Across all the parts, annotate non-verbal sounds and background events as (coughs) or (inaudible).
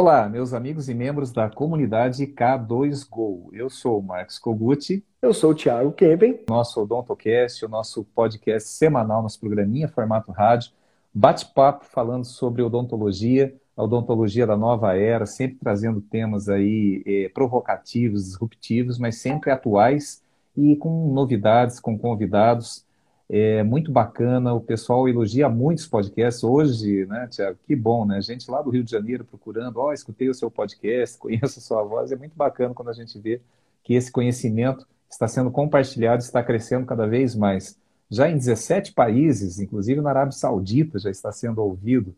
Olá, meus amigos e membros da comunidade K2Go. Eu sou o Marcos Koguti. Eu sou o Thiago Kempen. Nosso Odontocast, o nosso podcast semanal, nosso programinha, formato rádio. Bate-papo falando sobre odontologia, a odontologia da nova era, sempre trazendo temas aí eh, provocativos, disruptivos, mas sempre atuais e com novidades, com convidados é muito bacana, o pessoal elogia muitos podcasts. Hoje, né, Tiago, que bom, né? Gente lá do Rio de Janeiro procurando, ó, oh, escutei o seu podcast, (laughs) conheço a sua voz. É muito bacana quando a gente vê que esse conhecimento está sendo compartilhado, está crescendo cada vez mais. Já em 17 países, inclusive na Arábia Saudita, já está sendo ouvido.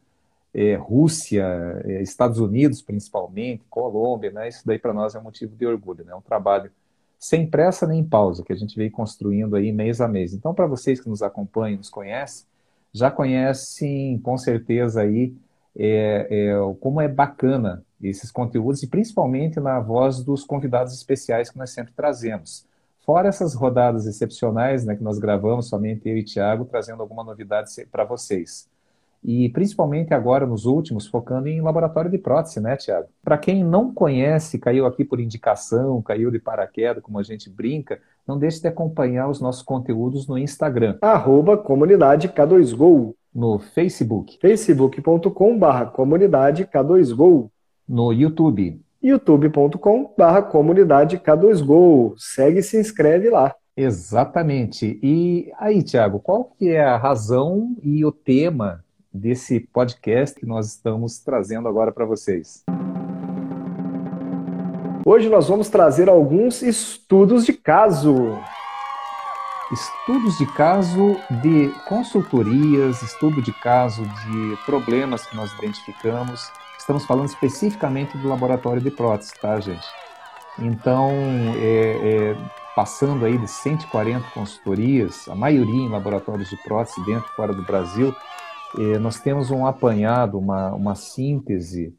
É, Rússia, é, Estados Unidos principalmente, Colômbia, né? Isso daí para nós é um motivo de orgulho, né? É um trabalho sem pressa nem pausa, que a gente vem construindo aí mês a mês. Então, para vocês que nos acompanham, nos conhecem, já conhecem com certeza aí é, é, como é bacana esses conteúdos e principalmente na voz dos convidados especiais que nós sempre trazemos. Fora essas rodadas excepcionais né, que nós gravamos, somente eu e Tiago, trazendo alguma novidade para vocês e principalmente agora nos últimos, focando em laboratório de prótese, né, Tiago? Para quem não conhece, caiu aqui por indicação, caiu de paraquedas, como a gente brinca, não deixe de acompanhar os nossos conteúdos no Instagram. Arroba comunidade K2Go. No Facebook. facebook.com.br comunidade K2Go. No YouTube. youtube.com.br comunidade K2Go. Segue e se inscreve lá. Exatamente. E aí, Tiago, qual que é a razão e o tema desse podcast que nós estamos trazendo agora para vocês. Hoje nós vamos trazer alguns estudos de caso. Estudos de caso de consultorias, estudo de caso de problemas que nós identificamos. Estamos falando especificamente do laboratório de prótese, tá, gente? Então, é, é, passando aí de 140 consultorias, a maioria em laboratórios de prótese dentro e fora do Brasil, eh, nós temos um apanhado, uma, uma síntese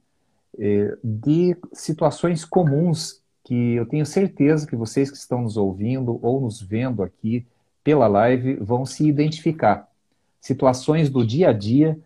eh, de situações comuns que eu tenho certeza que vocês que estão nos ouvindo ou nos vendo aqui pela live vão se identificar. Situações do dia a dia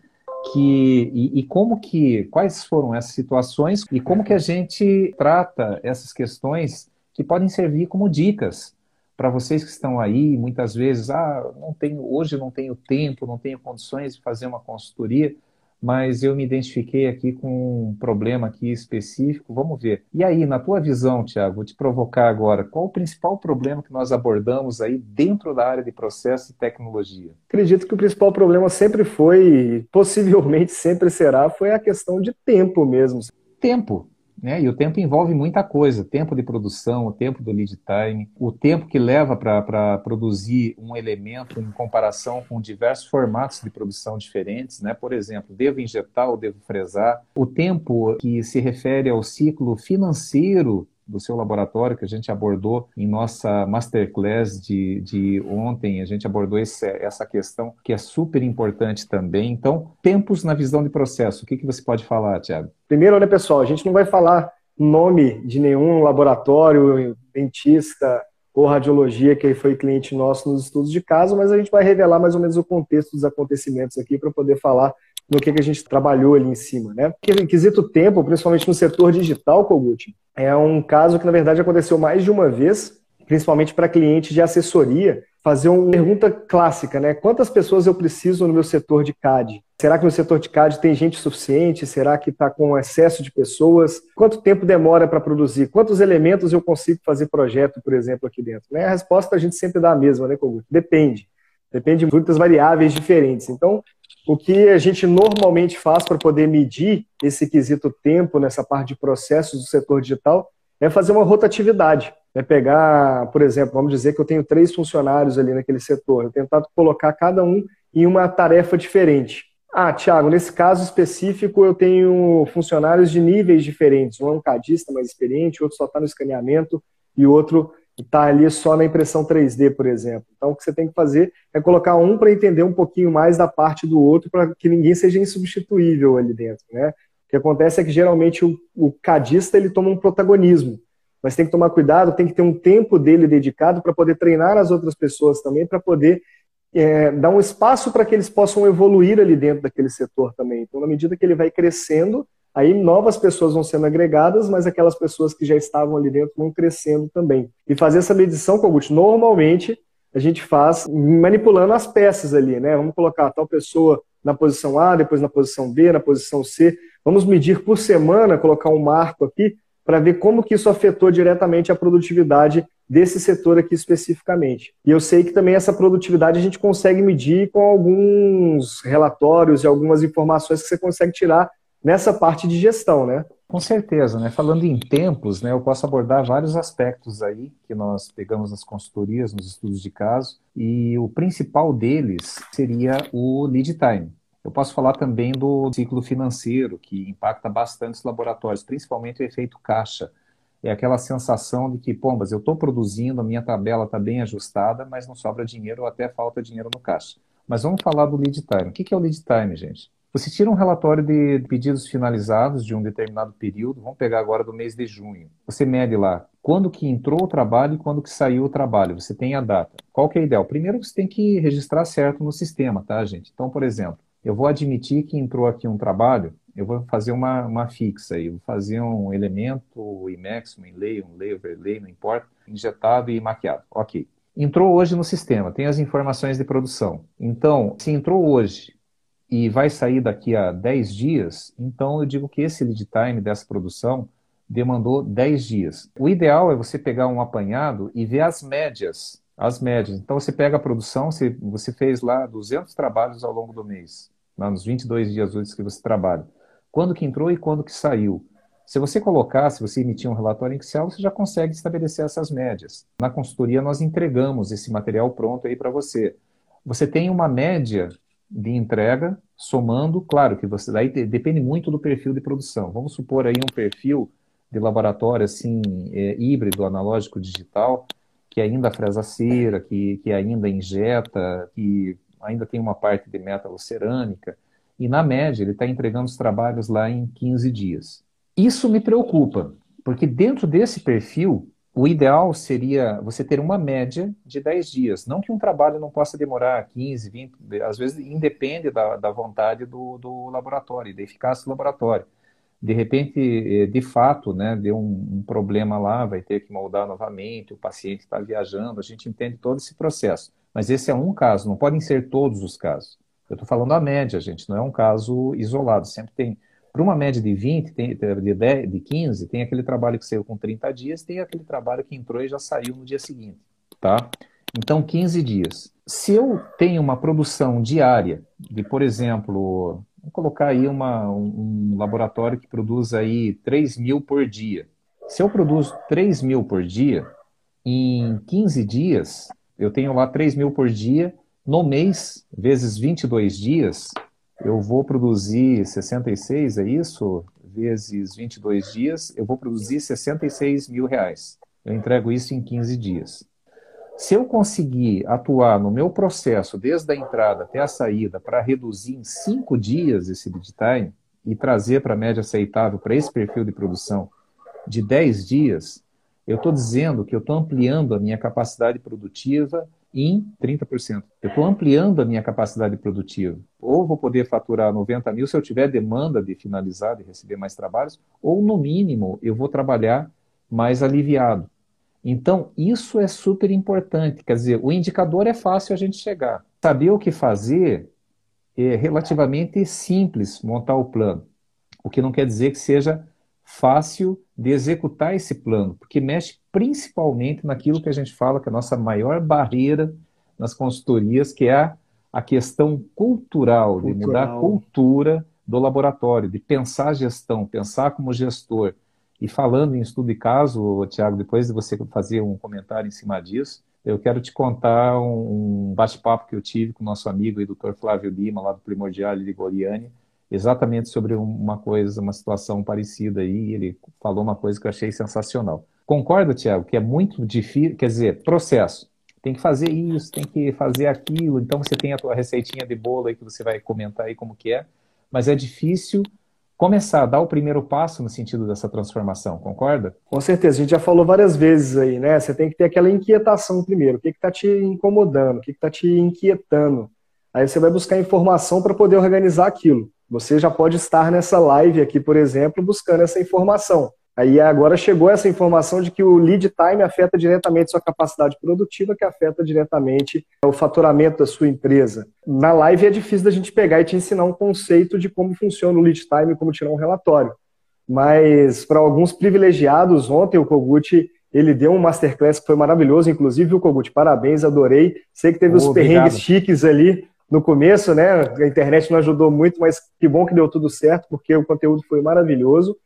que e, e, como que quais foram essas situações e como que a gente trata essas questões que podem servir como dicas para vocês que estão aí, muitas vezes, ah, não tenho, hoje não tenho tempo, não tenho condições de fazer uma consultoria, mas eu me identifiquei aqui com um problema aqui específico, vamos ver. E aí, na tua visão, Tiago, vou te provocar agora, qual o principal problema que nós abordamos aí dentro da área de processo e tecnologia? Acredito que o principal problema sempre foi, possivelmente sempre será, foi a questão de tempo mesmo. Tempo. Né? E o tempo envolve muita coisa: tempo de produção, o tempo do lead time, o tempo que leva para produzir um elemento em comparação com diversos formatos de produção diferentes. Né? Por exemplo, devo injetar ou devo fresar? O tempo que se refere ao ciclo financeiro do seu laboratório, que a gente abordou em nossa masterclass de, de ontem, a gente abordou esse, essa questão que é super importante também. Então, tempos na visão de processo, o que, que você pode falar, Tiago? Primeiro, né, pessoal, a gente não vai falar nome de nenhum laboratório, dentista ou radiologia que foi cliente nosso nos estudos de caso, mas a gente vai revelar mais ou menos o contexto dos acontecimentos aqui para poder falar no que, que a gente trabalhou ali em cima. Né? Porque quesito tempo, principalmente no setor digital, Kogut, é um caso que, na verdade, aconteceu mais de uma vez, principalmente para clientes de assessoria, fazer uma pergunta clássica, né? Quantas pessoas eu preciso no meu setor de CAD? Será que no setor de CAD tem gente suficiente? Será que está com excesso de pessoas? Quanto tempo demora para produzir? Quantos elementos eu consigo fazer projeto, por exemplo, aqui dentro? Né? A resposta a gente sempre dá a mesma, né, Kogut? Depende. Depende de muitas variáveis diferentes. Então, o que a gente normalmente faz para poder medir esse quesito tempo nessa parte de processos do setor digital é fazer uma rotatividade. É pegar, por exemplo, vamos dizer que eu tenho três funcionários ali naquele setor, eu tentar colocar cada um em uma tarefa diferente. Ah, Thiago, nesse caso específico eu tenho funcionários de níveis diferentes. Um é um cadista mais experiente, outro só está no escaneamento e outro está ali só na impressão 3D, por exemplo. Então, o que você tem que fazer é colocar um para entender um pouquinho mais da parte do outro, para que ninguém seja insubstituível ali dentro. Né? O que acontece é que geralmente o, o cadista ele toma um protagonismo, mas tem que tomar cuidado, tem que ter um tempo dele dedicado para poder treinar as outras pessoas também, para poder é, dar um espaço para que eles possam evoluir ali dentro daquele setor também. Então, na medida que ele vai crescendo, aí novas pessoas vão sendo agregadas, mas aquelas pessoas que já estavam ali dentro vão crescendo também. E fazer essa medição, Kogut, normalmente a gente faz manipulando as peças ali, né? Vamos colocar tal pessoa na posição A, depois na posição B, na posição C. Vamos medir por semana, colocar um marco aqui, para ver como que isso afetou diretamente a produtividade desse setor aqui especificamente. E eu sei que também essa produtividade a gente consegue medir com alguns relatórios e algumas informações que você consegue tirar nessa parte de gestão, né? Com certeza, né? Falando em tempos, né, eu posso abordar vários aspectos aí que nós pegamos nas consultorias, nos estudos de caso, e o principal deles seria o lead time. Eu posso falar também do ciclo financeiro, que impacta bastante os laboratórios, principalmente o efeito caixa. É aquela sensação de que, pombas, eu estou produzindo, a minha tabela está bem ajustada, mas não sobra dinheiro ou até falta dinheiro no caixa. Mas vamos falar do lead time. O que é o lead time, gente? Você tira um relatório de pedidos finalizados de um determinado período, vamos pegar agora do mês de junho. Você mede lá quando que entrou o trabalho e quando que saiu o trabalho. Você tem a data. Qual que é o ideal? Primeiro você tem que registrar certo no sistema, tá, gente? Então, por exemplo, eu vou admitir que entrou aqui um trabalho, eu vou fazer uma, uma fixa aí, vou fazer um elemento IMAX, um inlay, um lay, overlay, não importa, injetado e maquiado. Ok. Entrou hoje no sistema, tem as informações de produção. Então, se entrou hoje, e vai sair daqui a 10 dias, então eu digo que esse lead time dessa produção demandou 10 dias. O ideal é você pegar um apanhado e ver as médias. As médias. Então você pega a produção, você, você fez lá 200 trabalhos ao longo do mês, lá nos 22 dias úteis que você trabalha. Quando que entrou e quando que saiu. Se você colocar, se você emitir um relatório Excel, você já consegue estabelecer essas médias. Na consultoria nós entregamos esse material pronto aí para você. Você tem uma média de entrega, somando, claro que você daí depende muito do perfil de produção. Vamos supor aí um perfil de laboratório assim é, híbrido, analógico, digital, que ainda fresa cera, que, que ainda injeta, que ainda tem uma parte de metalocerâmica, e na média ele está entregando os trabalhos lá em 15 dias. Isso me preocupa, porque dentro desse perfil o ideal seria você ter uma média de 10 dias. Não que um trabalho não possa demorar 15, 20, às vezes independe da, da vontade do, do laboratório, da eficácia do laboratório. De repente, eh, de fato, né, deu um, um problema lá, vai ter que moldar novamente, o paciente está viajando, a gente entende todo esse processo. Mas esse é um caso, não podem ser todos os casos. Eu estou falando a média, gente, não é um caso isolado. Sempre tem para uma média de 20, tem, de, 10, de 15, tem aquele trabalho que saiu com 30 dias, tem aquele trabalho que entrou e já saiu no dia seguinte, tá? Então, 15 dias. Se eu tenho uma produção diária de, por exemplo, vou colocar aí uma, um, um laboratório que produz aí 3 mil por dia. Se eu produzo 3 mil por dia, em 15 dias, eu tenho lá 3 mil por dia, no mês, vezes 22 dias, eu vou produzir 66, é isso? Vezes 22 dias, eu vou produzir 66 mil reais. Eu entrego isso em 15 dias. Se eu conseguir atuar no meu processo, desde a entrada até a saída, para reduzir em 5 dias esse lead time e trazer para a média aceitável para esse perfil de produção de 10 dias, eu estou dizendo que eu estou ampliando a minha capacidade produtiva em 30%. Eu estou ampliando a minha capacidade produtiva. Ou vou poder faturar 90 mil se eu tiver demanda de finalizar, de receber mais trabalhos, ou no mínimo eu vou trabalhar mais aliviado. Então, isso é super importante. Quer dizer, o indicador é fácil a gente chegar. Saber o que fazer é relativamente simples montar o plano. O que não quer dizer que seja fácil de executar esse plano, porque mexe principalmente naquilo que a gente fala que é a nossa maior barreira nas consultorias, que é a, questão cultural, cultural, de mudar a cultura do laboratório, de pensar a gestão, pensar como gestor. E falando em estudo de caso, Tiago, depois de você fazer um comentário em cima disso, eu quero te contar um bate-papo que eu tive com o nosso amigo, o doutor Flávio Lima, lá do Primordial de Goriani, exatamente sobre uma coisa, uma situação parecida aí, ele falou uma coisa que eu achei sensacional. Concorda, Tiago, que é muito difícil, quer dizer, processo. Tem que fazer isso, tem que fazer aquilo, então você tem a tua receitinha de bolo aí que você vai comentar aí como que é, mas é difícil começar dar o primeiro passo no sentido dessa transformação, concorda? Com certeza, a gente já falou várias vezes aí, né? Você tem que ter aquela inquietação primeiro. O que está te incomodando? O que está te inquietando? Aí você vai buscar informação para poder organizar aquilo. Você já pode estar nessa live aqui, por exemplo, buscando essa informação. Aí agora chegou essa informação de que o lead time afeta diretamente sua capacidade produtiva, que afeta diretamente o faturamento da sua empresa. Na live é difícil da gente pegar e te ensinar um conceito de como funciona o lead time, como tirar um relatório. Mas para alguns privilegiados, ontem o Kogut ele deu um masterclass que foi maravilhoso, inclusive o Kogut, parabéns, adorei. Sei que teve oh, os perrengues obrigado. chiques ali no começo, né? A internet não ajudou muito, mas que bom que deu tudo certo, porque o conteúdo foi maravilhoso.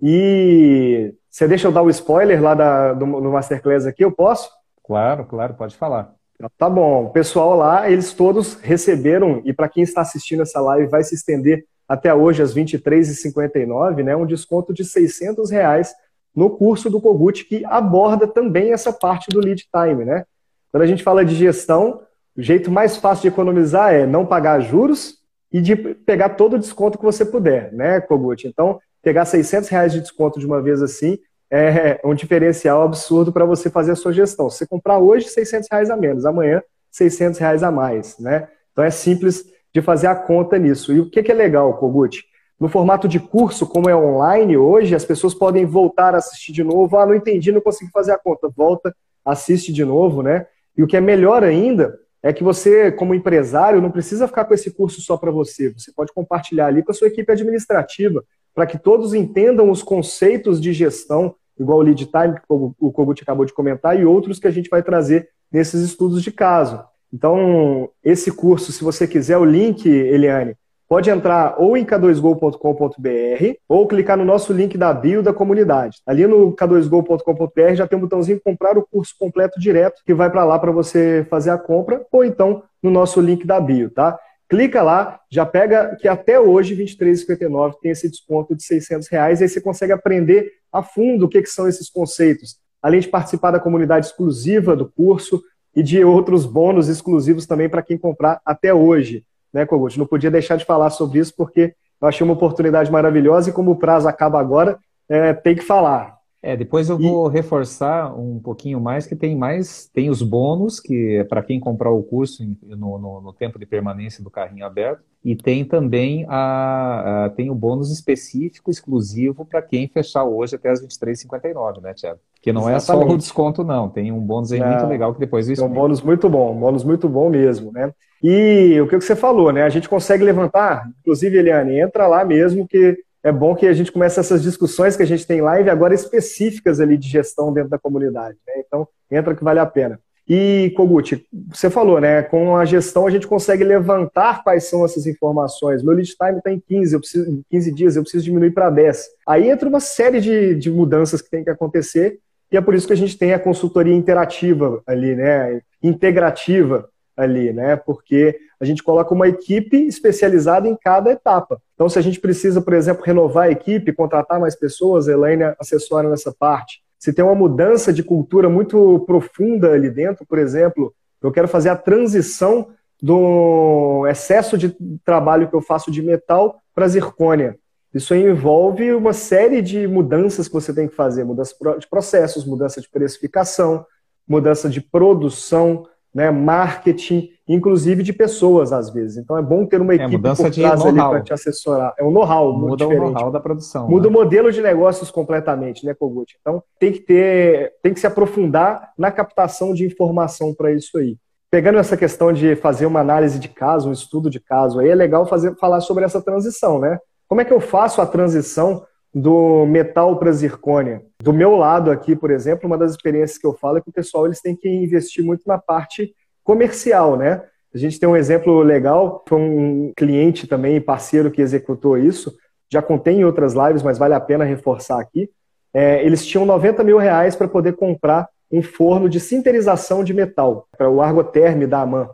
E você deixa eu dar o spoiler lá da, do, do Masterclass aqui, eu posso? Claro, claro, pode falar. Tá bom. O pessoal lá, eles todos receberam, e para quem está assistindo essa live, vai se estender até hoje, às 23h59, né, um desconto de 600 reais no curso do Kogut, que aborda também essa parte do lead time. Né? Quando a gente fala de gestão, o jeito mais fácil de economizar é não pagar juros e de pegar todo o desconto que você puder, né, Kogut? Então, pegar 600 reais de desconto de uma vez assim é um diferencial absurdo para você fazer a sua gestão. Se você comprar hoje, 600 reais a menos, amanhã, 600 reais a mais, né? Então é simples de fazer a conta nisso. E o que, é legal, Kogut? No formato de curso, como é online hoje, as pessoas podem voltar a assistir de novo. Ah, não entendi, não consegui fazer a conta. Volta, assiste de novo, né? E o que é melhor ainda é que você, como empresário, não precisa ficar com esse curso só para você. Você pode compartilhar ali com a sua equipe administrativa, para que todos entendam os conceitos de gestão, igual o lead time, que o Kogut acabou de comentar, e outros que a gente vai trazer nesses estudos de caso. Então, esse curso, se você quiser o link, Eliane, pode entrar ou em k2go.com.br ou clicar no nosso link da bio da comunidade. Ali no k2go.com.br já tem um botãozinho comprar o curso completo direto que vai para lá para você fazer a compra ou então no nosso link da bio, tá? Clica lá, já pega que até hoje, R$ 23,59, tem esse desconto de 600 reais, aí você consegue aprender a fundo o que, que são esses conceitos, além de participar da comunidade exclusiva do curso e de outros bônus exclusivos também para quem comprar até hoje. Né, Kogut? Não podia deixar de falar sobre isso porque eu achei uma oportunidade maravilhosa e como o prazo acaba agora, é, tem que falar. É, depois eu vou e... reforçar um pouquinho mais que tem mais, tem os bônus, que é para quem comprar o curso no, no, no, tempo de permanência do carrinho aberto, e tem também a, a tem o bônus específico, exclusivo, para quem fechar hoje até as 23h59, né, Tiago? Que não Exatamente. é só o desconto, não. Tem um bônus aí muito legal que depois eu explico. É um bônus muito bom, um bônus muito bom mesmo, né? E o que você falou, né? A gente consegue levantar, inclusive, Eliane, entra lá mesmo que é bom que a gente comece essas discussões que a gente tem live agora específicas ali de gestão dentro da comunidade. Né? Então, entra que vale a pena. E, Kogut, você falou, né? Com a gestão a gente consegue levantar quais são essas informações. Meu lead time está em 15, eu preciso, 15 dias, eu preciso diminuir para 10. Aí entra uma série de, de mudanças que tem que acontecer, e é por isso que a gente tem a consultoria interativa ali, né? Integrativa ali, né? Porque a gente coloca uma equipe especializada em cada etapa. Então, se a gente precisa, por exemplo, renovar a equipe, contratar mais pessoas, a Elaine assessora nessa parte. Se tem uma mudança de cultura muito profunda ali dentro, por exemplo, eu quero fazer a transição do excesso de trabalho que eu faço de metal para zircônia. Isso envolve uma série de mudanças que você tem que fazer, mudança de processos, mudança de precificação, mudança de produção, né, marketing, inclusive de pessoas às vezes. Então é bom ter uma é, equipe é, mudança por trás ali para te assessorar. É um know-how Muda diferente. o know-how da produção. Muda né? o modelo de negócios completamente, né, Kogut? Então tem que ter, tem que se aprofundar na captação de informação para isso aí. Pegando essa questão de fazer uma análise de caso, um estudo de caso, aí é legal fazer, falar sobre essa transição, né? Como é que eu faço a transição do metal para zircônia. Do meu lado aqui, por exemplo, uma das experiências que eu falo é que o pessoal eles têm que investir muito na parte comercial, né? A gente tem um exemplo legal, foi um cliente também, parceiro que executou isso, já contei em outras lives, mas vale a pena reforçar aqui. É, eles tinham 90 mil reais para poder comprar um forno de sinterização de metal, para o Argoterm da AMAN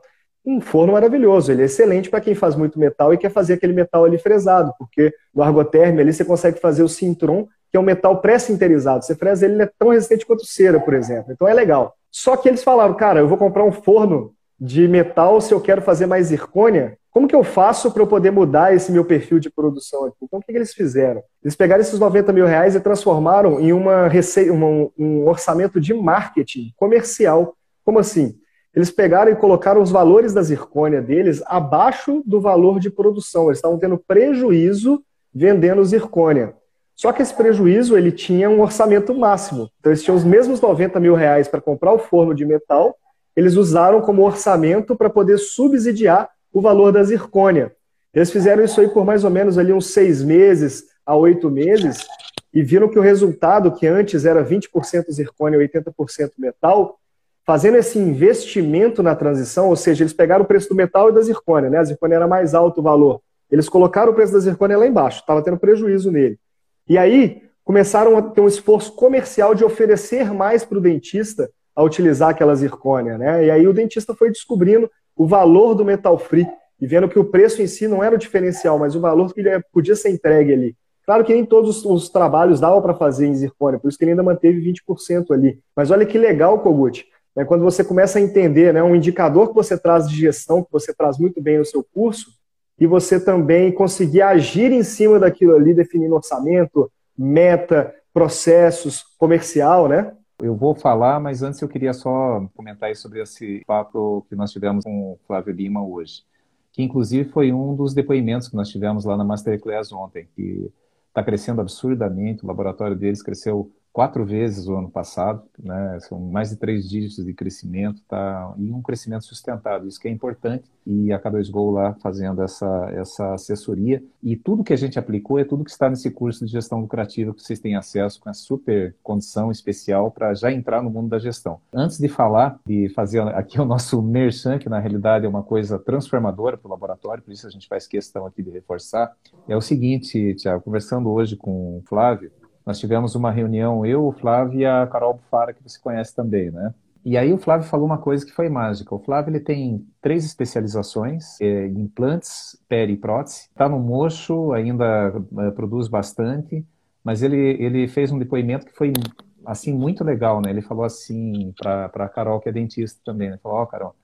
um forno maravilhoso. Ele é excelente para quem faz muito metal e quer fazer aquele metal ali fresado, porque no argoterme ali você consegue fazer o Sintron, que é um metal pré-sinterizado. Você fresa ele, ele é tão resistente quanto cera, por exemplo. Então é legal. Só que eles falaram, cara, eu vou comprar um forno de metal se eu quero fazer mais zircônia. Como que eu faço para eu poder mudar esse meu perfil de produção aqui? Então, o que, que eles fizeram? Eles pegaram esses 90 mil reais e transformaram em uma receita, um orçamento de marketing comercial. Como assim? Eles pegaram e colocaram os valores da zircônia deles abaixo do valor de produção. Eles estavam tendo prejuízo vendendo zircônia. Só que esse prejuízo ele tinha um orçamento máximo. Então eles tinham os mesmos 90 mil reais para comprar o forno de metal, eles usaram como orçamento para poder subsidiar o valor da zircônia. Eles fizeram isso aí por mais ou menos ali uns seis meses a oito meses e viram que o resultado, que antes era 20% zircônia e 80% metal, fazendo esse investimento na transição, ou seja, eles pegaram o preço do metal e da zircônia, né? A zircônia era mais alto o valor. Eles colocaram o preço da zircônia lá embaixo, estava tendo prejuízo nele. E aí começaram a ter um esforço comercial de oferecer mais para o dentista a utilizar aquela zircônia, né? E aí o dentista foi descobrindo o valor do metal free e vendo que o preço em si não era o diferencial, mas o valor que ele podia ser entregue ali. Claro que nem todos os trabalhos davam para fazer em zircônia, por isso que ele ainda manteve 20% ali. Mas olha que legal, Kogut, né, quando você começa a entender né, um indicador que você traz de gestão, que você traz muito bem no seu curso, e você também conseguir agir em cima daquilo ali, definindo orçamento, meta, processos, comercial, né? Eu vou falar, mas antes eu queria só comentar sobre esse papo que nós tivemos com o Flávio Lima hoje, que inclusive foi um dos depoimentos que nós tivemos lá na Masterclass ontem, que está crescendo absurdamente, o laboratório deles cresceu quatro vezes o ano passado, né? São mais de três dígitos de crescimento, tá? E um crescimento sustentado, isso que é importante. E a K2Go lá fazendo essa, essa assessoria. E tudo que a gente aplicou é tudo que está nesse curso de gestão lucrativa que vocês têm acesso com a super condição especial para já entrar no mundo da gestão. Antes de falar, de fazer aqui o nosso merchan, que na realidade é uma coisa transformadora para o laboratório, por isso a gente faz questão aqui de reforçar, é o seguinte, Tiago, conversando hoje com o Flávio, nós tivemos uma reunião, eu, o Flávio e a Carol Bufara, que você conhece também, né? E aí o Flávio falou uma coisa que foi mágica. O Flávio ele tem três especializações é, implantes, peri e prótese. Está no mocho, ainda é, produz bastante, mas ele, ele fez um depoimento que foi assim muito legal, né? Ele falou assim para a Carol, que é dentista também, né? Ele falou, ó, oh, Carol,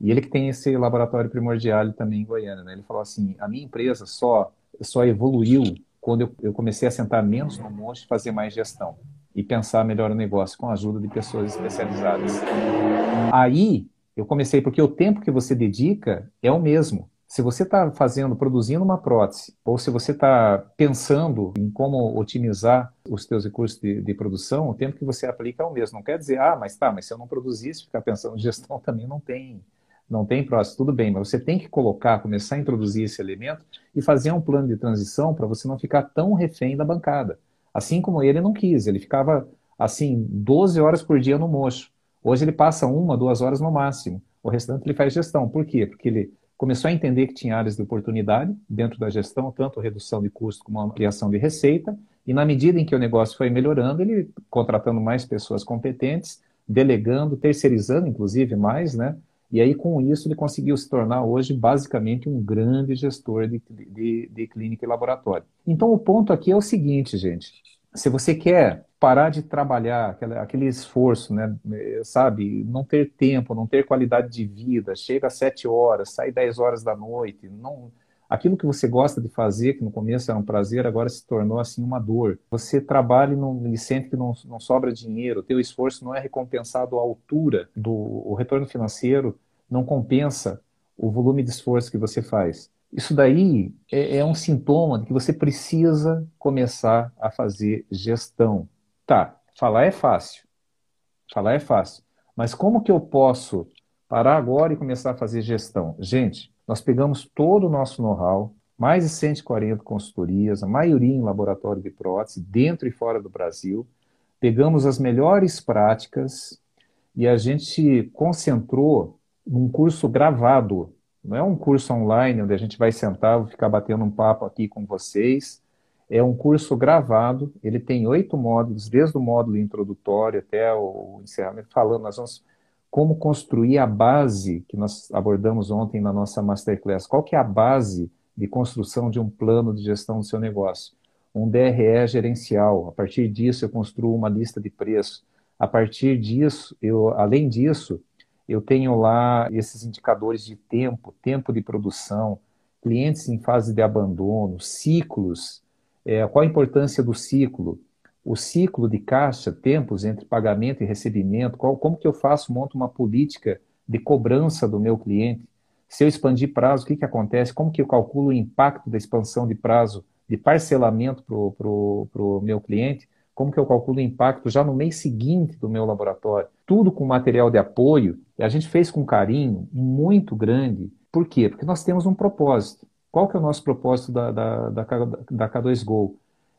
e ele que tem esse laboratório primordial também em Goiânia, né? Ele falou assim, a minha empresa só, só evoluiu quando eu, eu comecei a sentar menos no monte e fazer mais gestão e pensar melhor o negócio com a ajuda de pessoas especializadas. Aí eu comecei, porque o tempo que você dedica é o mesmo. Se você está fazendo, produzindo uma prótese, ou se você está pensando em como otimizar os seus recursos de, de, produção, o tempo que você aplica é o mesmo. Não quer dizer, ah, mas tá, mas se eu não produzisse, ficar pensando em gestão (laughs) também não tem não tem próximo, tudo bem, mas você tem que colocar, começar a introduzir esse elemento e fazer um plano de transição para você não ficar tão refém da bancada. Assim como ele não quis, ele ficava assim 12 horas por dia no mocho. Hoje ele passa uma, duas horas no máximo. O restante ele faz gestão. Por quê? Porque ele começou a entender que tinha áreas de oportunidade dentro da gestão, tanto redução de custo como ampliação de receita. E na medida em que o negócio foi melhorando, ele contratando mais pessoas competentes, delegando, terceirizando, inclusive, mais, né? E aí, com isso, ele conseguiu se tornar hoje basicamente um grande gestor de, de, de clínica e laboratório. Então, o ponto aqui é o seguinte, gente. Se você quer parar de trabalhar, aquele, aquele esforço, né, sabe, não ter tempo, não ter qualidade de vida, chega às sete horas, sai dez horas da noite, não, aquilo que você gosta de fazer, que no começo era um prazer, agora se tornou assim uma dor. Você trabalha e, não, e sente que não, não sobra dinheiro, o teu esforço não é recompensado à altura do retorno financeiro não compensa o volume de esforço que você faz. Isso daí é, é um sintoma de que você precisa começar a fazer gestão. Tá, falar é fácil. Falar é fácil. Mas como que eu posso parar agora e começar a fazer gestão? Gente, nós pegamos todo o nosso know-how, mais de 140 consultorias, a maioria em laboratório de prótese, dentro e fora do Brasil, pegamos as melhores práticas e a gente concentrou num curso gravado. Não é um curso online onde a gente vai sentar, vou ficar batendo um papo aqui com vocês. É um curso gravado, ele tem oito módulos, desde o módulo introdutório até o encerramento, falando, nós vamos como construir a base que nós abordamos ontem na nossa Masterclass. Qual que é a base de construção de um plano de gestão do seu negócio? Um DRE gerencial. A partir disso, eu construo uma lista de preços. A partir disso, eu, além disso, eu tenho lá esses indicadores de tempo, tempo de produção, clientes em fase de abandono, ciclos, é, qual a importância do ciclo, o ciclo de caixa, tempos entre pagamento e recebimento, qual, como que eu faço, monto uma política de cobrança do meu cliente. Se eu expandir prazo, o que, que acontece? Como que eu calculo o impacto da expansão de prazo de parcelamento para o meu cliente? Como que eu calculo o impacto já no mês seguinte do meu laboratório? Tudo com material de apoio. A gente fez com carinho muito grande. Por quê? Porque nós temos um propósito. Qual que é o nosso propósito da, da, da, da K2Go?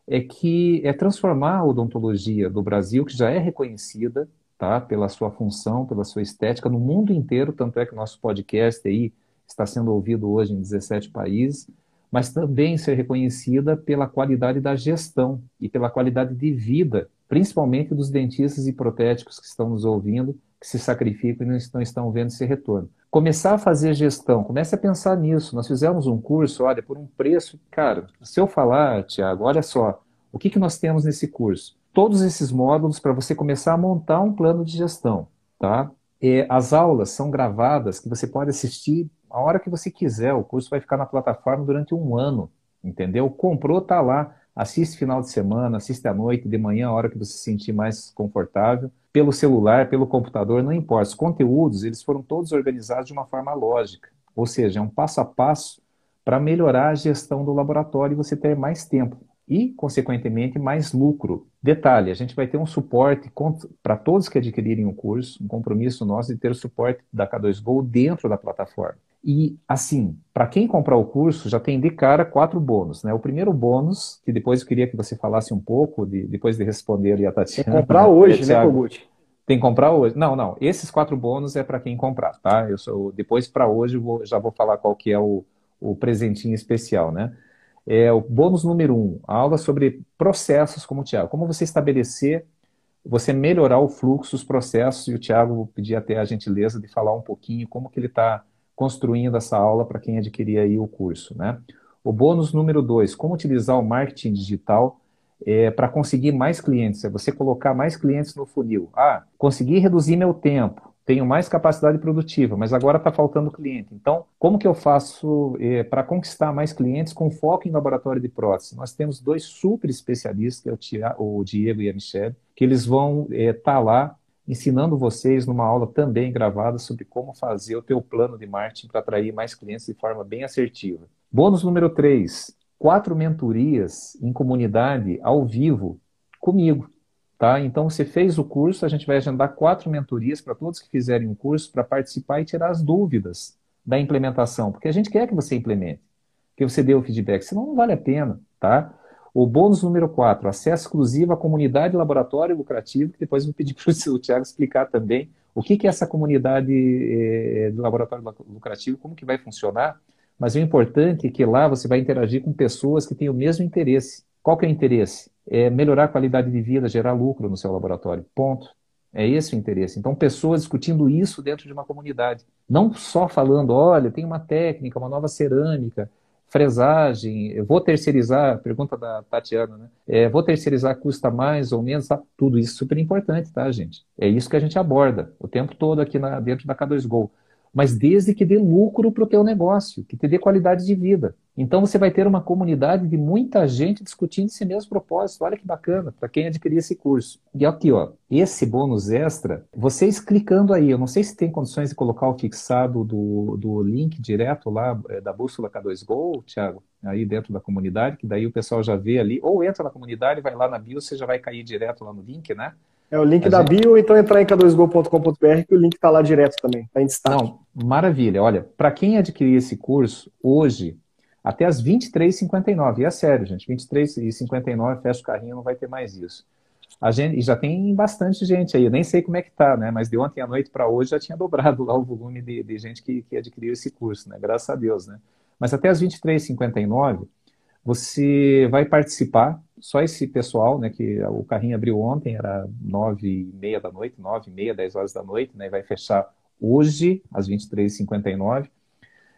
É que é transformar a odontologia do Brasil, que já é reconhecida tá, pela sua função, pela sua estética, no mundo inteiro, tanto é que nosso podcast aí está sendo ouvido hoje em 17 países, mas também ser reconhecida pela qualidade da gestão e pela qualidade de vida, principalmente dos dentistas e protéticos que estão nos ouvindo, que se sacrificam e não estão, estão vendo esse retorno. Começar a fazer gestão, comece a pensar nisso. Nós fizemos um curso, olha, por um preço, cara, se eu falar, Tiago, olha só, o que, que nós temos nesse curso? Todos esses módulos para você começar a montar um plano de gestão, tá? E as aulas são gravadas que você pode assistir a hora que você quiser. O curso vai ficar na plataforma durante um ano, entendeu? Comprou, tá lá. Assiste final de semana, assiste à noite, de manhã, a hora que você se sentir mais confortável. Pelo celular, pelo computador, não importa. Os conteúdos, eles foram todos organizados de uma forma lógica. Ou seja, é um passo a passo para melhorar a gestão do laboratório e você ter mais tempo e, consequentemente, mais lucro. Detalhe, a gente vai ter um suporte para todos que adquirirem o curso, um compromisso nosso de ter o suporte da K2Go dentro da plataforma. E, assim, para quem comprar o curso, já tem de cara quatro bônus. Né? O primeiro bônus, que depois eu queria que você falasse um pouco, de, depois de responder ali a Tatiana. Tem que comprar hoje, (laughs) né, Kogut? Tem que comprar hoje. Não, não. Esses quatro bônus é para quem comprar, tá? Eu sou, depois, para hoje, vou, já vou falar qual que é o, o presentinho especial, né? É o bônus número um, a aula sobre processos como o Tiago. Como você estabelecer, você melhorar o fluxo, os processos, e o Tiago vou pedir até a gentileza de falar um pouquinho como que ele está construindo essa aula para quem adquirir aí o curso, né? O bônus número dois, como utilizar o marketing digital é, para conseguir mais clientes, é você colocar mais clientes no funil. Ah, consegui reduzir meu tempo, tenho mais capacidade produtiva, mas agora está faltando cliente. Então, como que eu faço é, para conquistar mais clientes com foco em laboratório de prótese? Nós temos dois super especialistas, que é o, Diego e a Michelle, que eles vão estar é, tá lá ensinando vocês numa aula também gravada sobre como fazer o teu plano de marketing para atrair mais clientes de forma bem assertiva. Bônus número 3, quatro mentorias em comunidade ao vivo comigo. Tá? Então, você fez o curso, a gente vai agendar quatro mentorias para todos que fizerem o curso para participar e tirar as dúvidas da implementação, porque a gente quer que você implemente, que você dê o feedback, senão não vale a pena, tá? O bônus número 4, acesso exclusivo à comunidade laboratório lucrativo, que depois vou pedir (laughs) para o Tiago explicar também o que, que é essa comunidade eh, de laboratório lucrativo, como que vai funcionar, mas o importante é que lá você vai interagir com pessoas que têm o mesmo interesse. Qual que é o interesse? é melhorar a qualidade de vida, gerar lucro no seu laboratório. Ponto. É esse o interesse. Então, pessoas discutindo isso dentro de uma comunidade. Não só falando, olha, tem uma técnica, uma nova cerâmica, fresagem, vou terceirizar, pergunta da Tatiana, né? É, vou terceirizar, custa mais ou menos, tá? Tudo isso é super importante, tá, gente? É isso que a gente aborda o tempo todo aqui na, dentro da K2Go mas desde que dê lucro para o teu negócio, que te dê qualidade de vida. Então você vai ter uma comunidade de muita gente discutindo esse mesmo propósito. Olha que bacana, para quem adquirir esse curso. E aqui, ó, esse bônus extra, vocês clicando aí, eu não sei se tem condições de colocar o fixado do, do link direto lá é, da bússola K2Go, Thiago, aí dentro da comunidade, que daí o pessoal já vê ali, ou entra na comunidade, vai lá na bio, você já vai cair direto lá no link, né? É o link a da gente... bio, então entrar em k2go.com.br que o link está lá direto também, está em destaque. Não, maravilha. Olha, para quem adquirir esse curso, hoje, até as 23h59, e é sério, gente, 23h59, fecha o carrinho, não vai ter mais isso. A gente, e já tem bastante gente aí, eu nem sei como é que tá, né? Mas de ontem à noite para hoje já tinha (laughs) dobrado lá o volume de, de gente que, que adquiriu esse curso, né? Graças a Deus, né? Mas até as 23h59, você vai participar, só esse pessoal, né, que o carrinho abriu ontem, era nove e meia da noite, nove e meia, dez horas da noite, né, vai fechar hoje, às 23h59.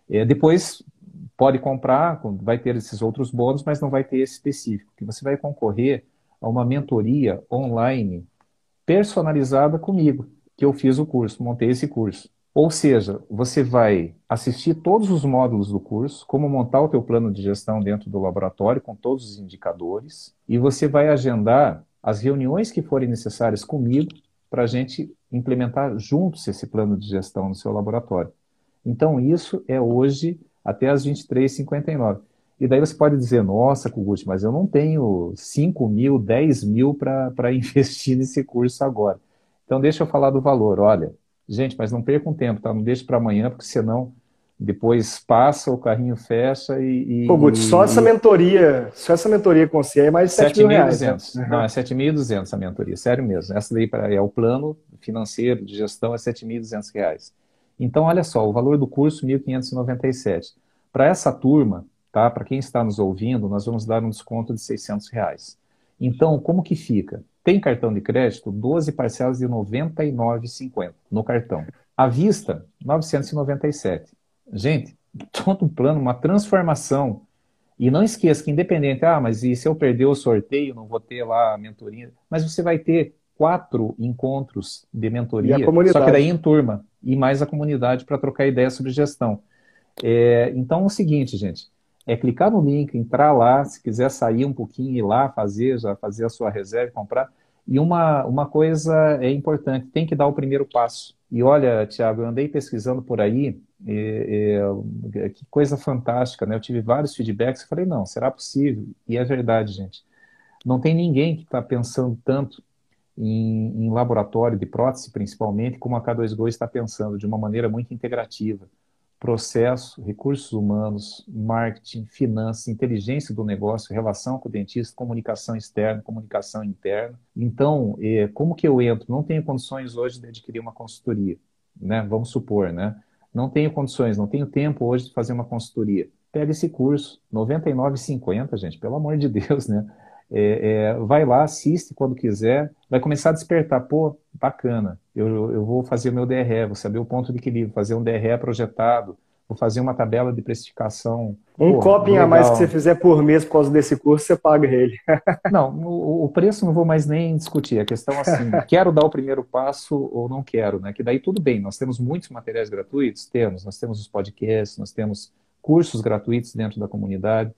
É, depois pode comprar, vai ter esses outros bônus, mas não vai ter esse específico, que você vai concorrer a uma mentoria online personalizada comigo, que eu fiz o curso, montei esse curso. Ou seja, você vai assistir todos os módulos do curso, como montar o teu plano de gestão dentro do laboratório com todos os indicadores, e você vai agendar as reuniões que forem necessárias comigo para a gente implementar juntos esse plano de gestão no seu laboratório. Então, isso é hoje até as 23h59. E daí você pode dizer, nossa, Kugut, mas eu não tenho 5 mil, 10 mil para (laughs) investir nesse curso agora. Então, deixa eu falar do valor. Olha, gente, mas não percam tempo, tá? Não deixe para amanhã, porque senão depois passa, o carrinho fecha e. e Pô, Guti, só essa mentoria, só essa mentoria com você é mais de 7 mil reais. Né? Não, é 7.200 a mentoria, sério mesmo. Essa daí é o plano financeiro de gestão é 7.200 reais. Então, olha só, o valor do curso 1.597. Para essa turma, tá? Para quem está nos ouvindo, nós vamos dar um desconto de 600 reais. Então, como que fica? Tem cartão de crédito, 12 parcelas de R$ 99,50 no cartão. À vista, 997. Gente, todo um plano, uma transformação. E não esqueça que independente, ah, mas e se eu perder o sorteio, não vou ter lá a mentoria? Mas você vai ter quatro encontros de mentoria, só que daí em turma, e mais a comunidade para trocar ideias sobre gestão. É, então é o seguinte, gente, é clicar no link, entrar lá, se quiser sair um pouquinho, ir lá fazer, já fazer a sua reserva, comprar. E uma, uma coisa é importante, tem que dar o primeiro passo. E olha, Tiago, eu andei pesquisando por aí, e, e, que coisa fantástica, né? Eu tive vários feedbacks e falei, não, será possível? E é verdade, gente. Não tem ninguém que está pensando tanto em, em, laboratório de prótese, principalmente, como a K2Go está pensando, de uma maneira muito integrativa. Processo, recursos humanos, marketing, finanças, inteligência do negócio, relação com o dentista, comunicação externa, comunicação interna. Então, eh, como que eu entro? Não tenho condições hoje de adquirir uma consultoria, né? Vamos supor, né? não tenho condições, não tenho tempo hoje de fazer uma consultoria. Pega esse curso, R$ 99,50, gente, pelo amor de Deus, né? É, é, vai lá, assiste quando quiser, vai começar a despertar, pô, bacana, eu, eu vou fazer o meu DRE, vou saber o ponto de equilíbrio, fazer um DRE projetado, vou fazer uma tabela de precificação. Um Porra, copinho a mais que você fizer por mês por causa desse curso, você paga ele. (laughs) não, o, o, preço não vou mais nem discutir. A questão é assim, (laughs) quero dar o primeiro passo ou não quero, né? Que daí tudo bem, nós temos muitos materiais gratuitos, temos, nós temos os podcasts, nós temos cursos gratuitos dentro da comunidade,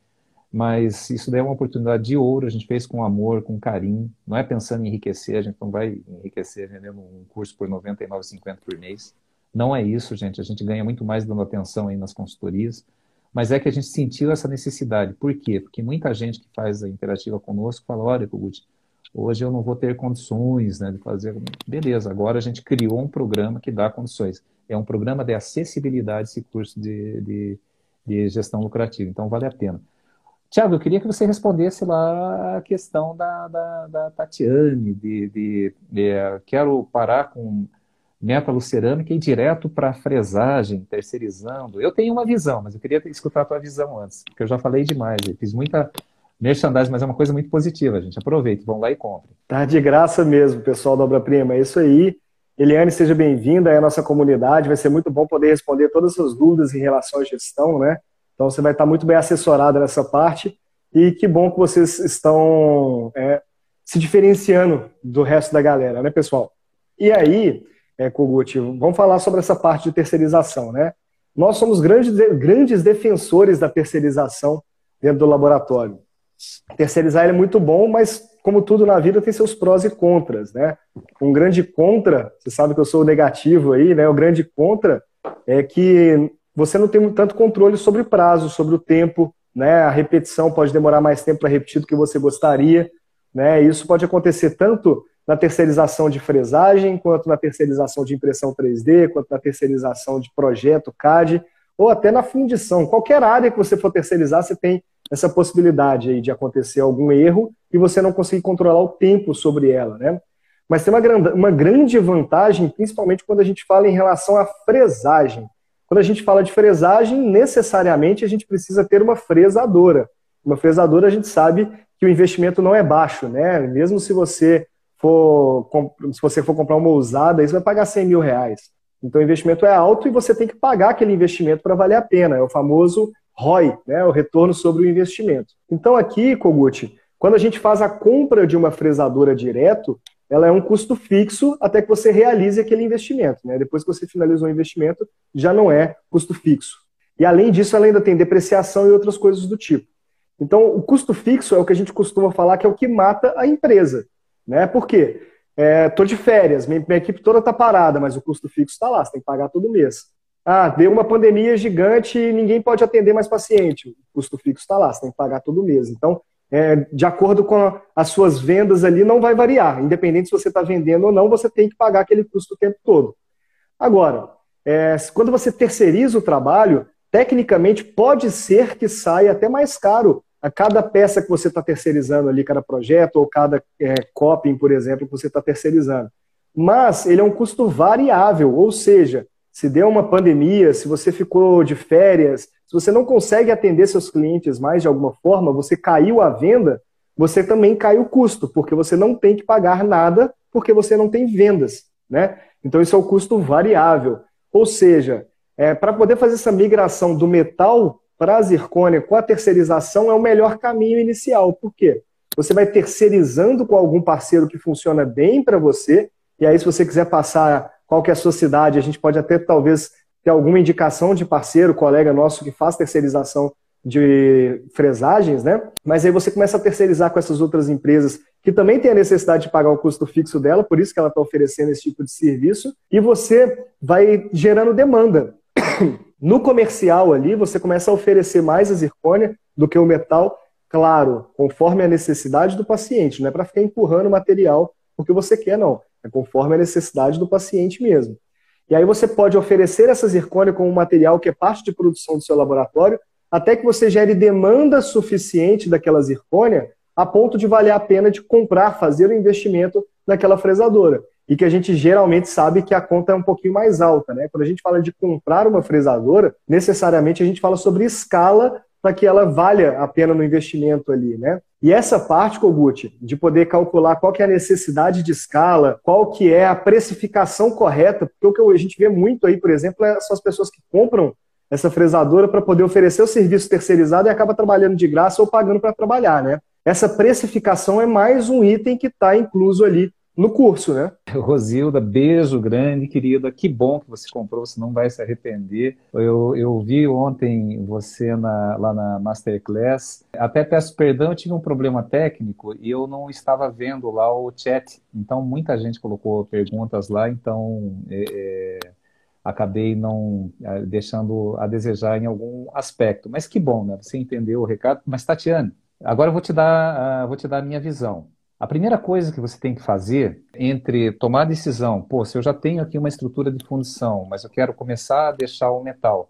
mas isso daí é uma oportunidade de ouro, a gente fez com amor, com carinho, não é pensando em enriquecer, a gente não vai enriquecer vendendo um curso por R$ 99,50 por mês. Não é isso, gente. A gente ganha muito mais dando atenção aí nas consultorias. Mas é que a gente sentiu essa necessidade. Por quê? Porque muita gente que faz a interativa conosco fala, olha, Kogut, hoje eu não vou ter condições né, de fazer. Beleza, agora a gente criou um programa que dá condições. É um programa de acessibilidade esse curso de, de, de gestão lucrativa. Então, vale a pena. Tiago, eu queria que você respondesse lá a questão da, da, da Tatiane, de, de, de, é, quero parar com metalocerâmica e direto para fresagem, terceirizando. Eu tenho uma visão, mas eu queria escutar a tua visão antes, porque eu já falei demais. Eu fiz muita merchandising, mas é uma coisa muito positiva, gente. Aproveite, vão lá e compre. Tá de graça mesmo, pessoal da Obra Prima. É isso aí. Eliane, seja bem-vinda à nossa comunidade. Vai ser muito bom poder responder todas as suas dúvidas em relação à gestão, né? Então você vai estar muito bem assessorada nessa parte. E que bom que vocês estão é, se diferenciando do resto da galera, né, pessoal? E aí, é, Kogut, vamos falar sobre essa parte de terceirização, né? Nós somos grandes, grandes defensores da terceirização dentro do laboratório. Terceirizar é muito bom, mas como tudo na vida tem seus prós e contras, né? Um grande contra, você sabe que eu sou negativo aí, né? O grande contra é que você não tem tanto controle sobre o prazo, sobre o tempo, né? A repetição pode demorar mais tempo para repetir do que você gostaria, né? Isso pode acontecer tanto na terceirização de fresagem, quanto na terceirização de impressão 3D, quanto na terceirização de projeto CAD, ou até na fundição. Qualquer área que você for terceirizar, você tem essa possibilidade aí de acontecer algum erro e você não conseguir controlar o tempo sobre ela, né? Mas tem uma grande vantagem, principalmente quando a gente fala em relação à fresagem. Quando a gente fala de fresagem, necessariamente a gente precisa ter uma fresadora. Uma fresadora, a gente sabe que o investimento não é baixo, né? Mesmo se você for, se você for comprar uma usada, você vai pagar 100 mil reais. Então o investimento é alto e você tem que pagar aquele investimento para valer a pena. É o famoso ROI, né? o retorno sobre o investimento. Então aqui, Kogut, quando a gente faz a compra de uma fresadora direto, ela é um custo fixo até que você realize aquele investimento. Né? Depois que você finalizou o investimento, já não é custo fixo. E além disso, ela ainda tem depreciação e outras coisas do tipo. Então, o custo fixo é o que a gente costuma falar que é o que mata a empresa. Né? Por quê? Estou é, de férias, minha, minha equipe toda está parada, mas o custo fixo está lá, você tem que pagar todo mês. Ah, deu uma pandemia gigante e ninguém pode atender mais paciente. O custo fixo está lá, você tem que pagar todo mês. Então, é, de acordo com as suas vendas ali, não vai variar. Independente se você está vendendo ou não, você tem que pagar aquele custo o tempo todo. Agora, é, quando você terceiriza o trabalho, tecnicamente pode ser que saia até mais caro a cada peça que você está terceirizando ali, cada projeto ou cada é, por exemplo, que você está terceirizando. Mas ele é um custo variável, ou seja, se deu uma pandemia, se você ficou de férias, se você não consegue atender seus clientes mais de alguma forma, você caiu a venda, você também cai o custo, porque você não tem que pagar nada porque você não tem vendas, né? Então isso é o custo variável. Ou seja, é, para poder fazer essa migração do metal para a zircônia com a terceirização é o melhor caminho inicial. Por quê? Você vai terceirizando com algum parceiro que funciona bem para você, e aí se você quiser passar qual que é a sua cidade, a gente pode até talvez ter alguma indicação de parceiro, colega nosso que faz terceirização de fresagens, né? Mas aí você começa a terceirizar com essas outras empresas que também tem a necessidade de pagar o custo fixo dela, por isso que ela está oferecendo esse tipo de serviço, e você vai gerando demanda. (coughs) No comercial ali, você começa a oferecer mais a zircônia do que o metal, claro, conforme a necessidade do paciente. Não é para ficar empurrando o material porque você quer, não. É conforme a necessidade do paciente mesmo. E aí você pode oferecer essa zircônia como um material que é parte de produção do seu laboratório, até que você gere demanda suficiente daquela zircônia a ponto de valer a pena de comprar, fazer o investimento naquela fresadora e que a gente geralmente sabe que a conta é um pouquinho mais alta, né? Quando a gente fala de comprar uma fresadora, necessariamente a gente fala sobre escala para que ela valha a pena no investimento ali, né? E essa parte, Kogut, de poder calcular qual que é a necessidade de escala, qual que é a precificação correta, porque o que a gente vê muito aí, por exemplo, é são as pessoas que compram essa fresadora para poder oferecer o serviço terceirizado e acaba trabalhando de graça ou pagando para trabalhar, né? Essa precificação é mais um item que está incluso ali no curso, né? (laughs) Rosilda, beijo grande, querida. Que bom que você comprou, você não vai se arrepender. Eu, eu vi ontem você na, lá na Masterclass. Até peço perdão, eu tive um problema técnico e eu não estava vendo lá o chat. Então, muita gente colocou perguntas lá, então é, é, acabei não é, deixando a desejar em algum aspecto. Mas que bom, né? Você entendeu o recado. Mas, Tatiane, agora eu vou te dar, uh, vou te dar a minha visão. A primeira coisa que você tem que fazer entre tomar a decisão, pô, se eu já tenho aqui uma estrutura de fundição, mas eu quero começar a deixar o metal,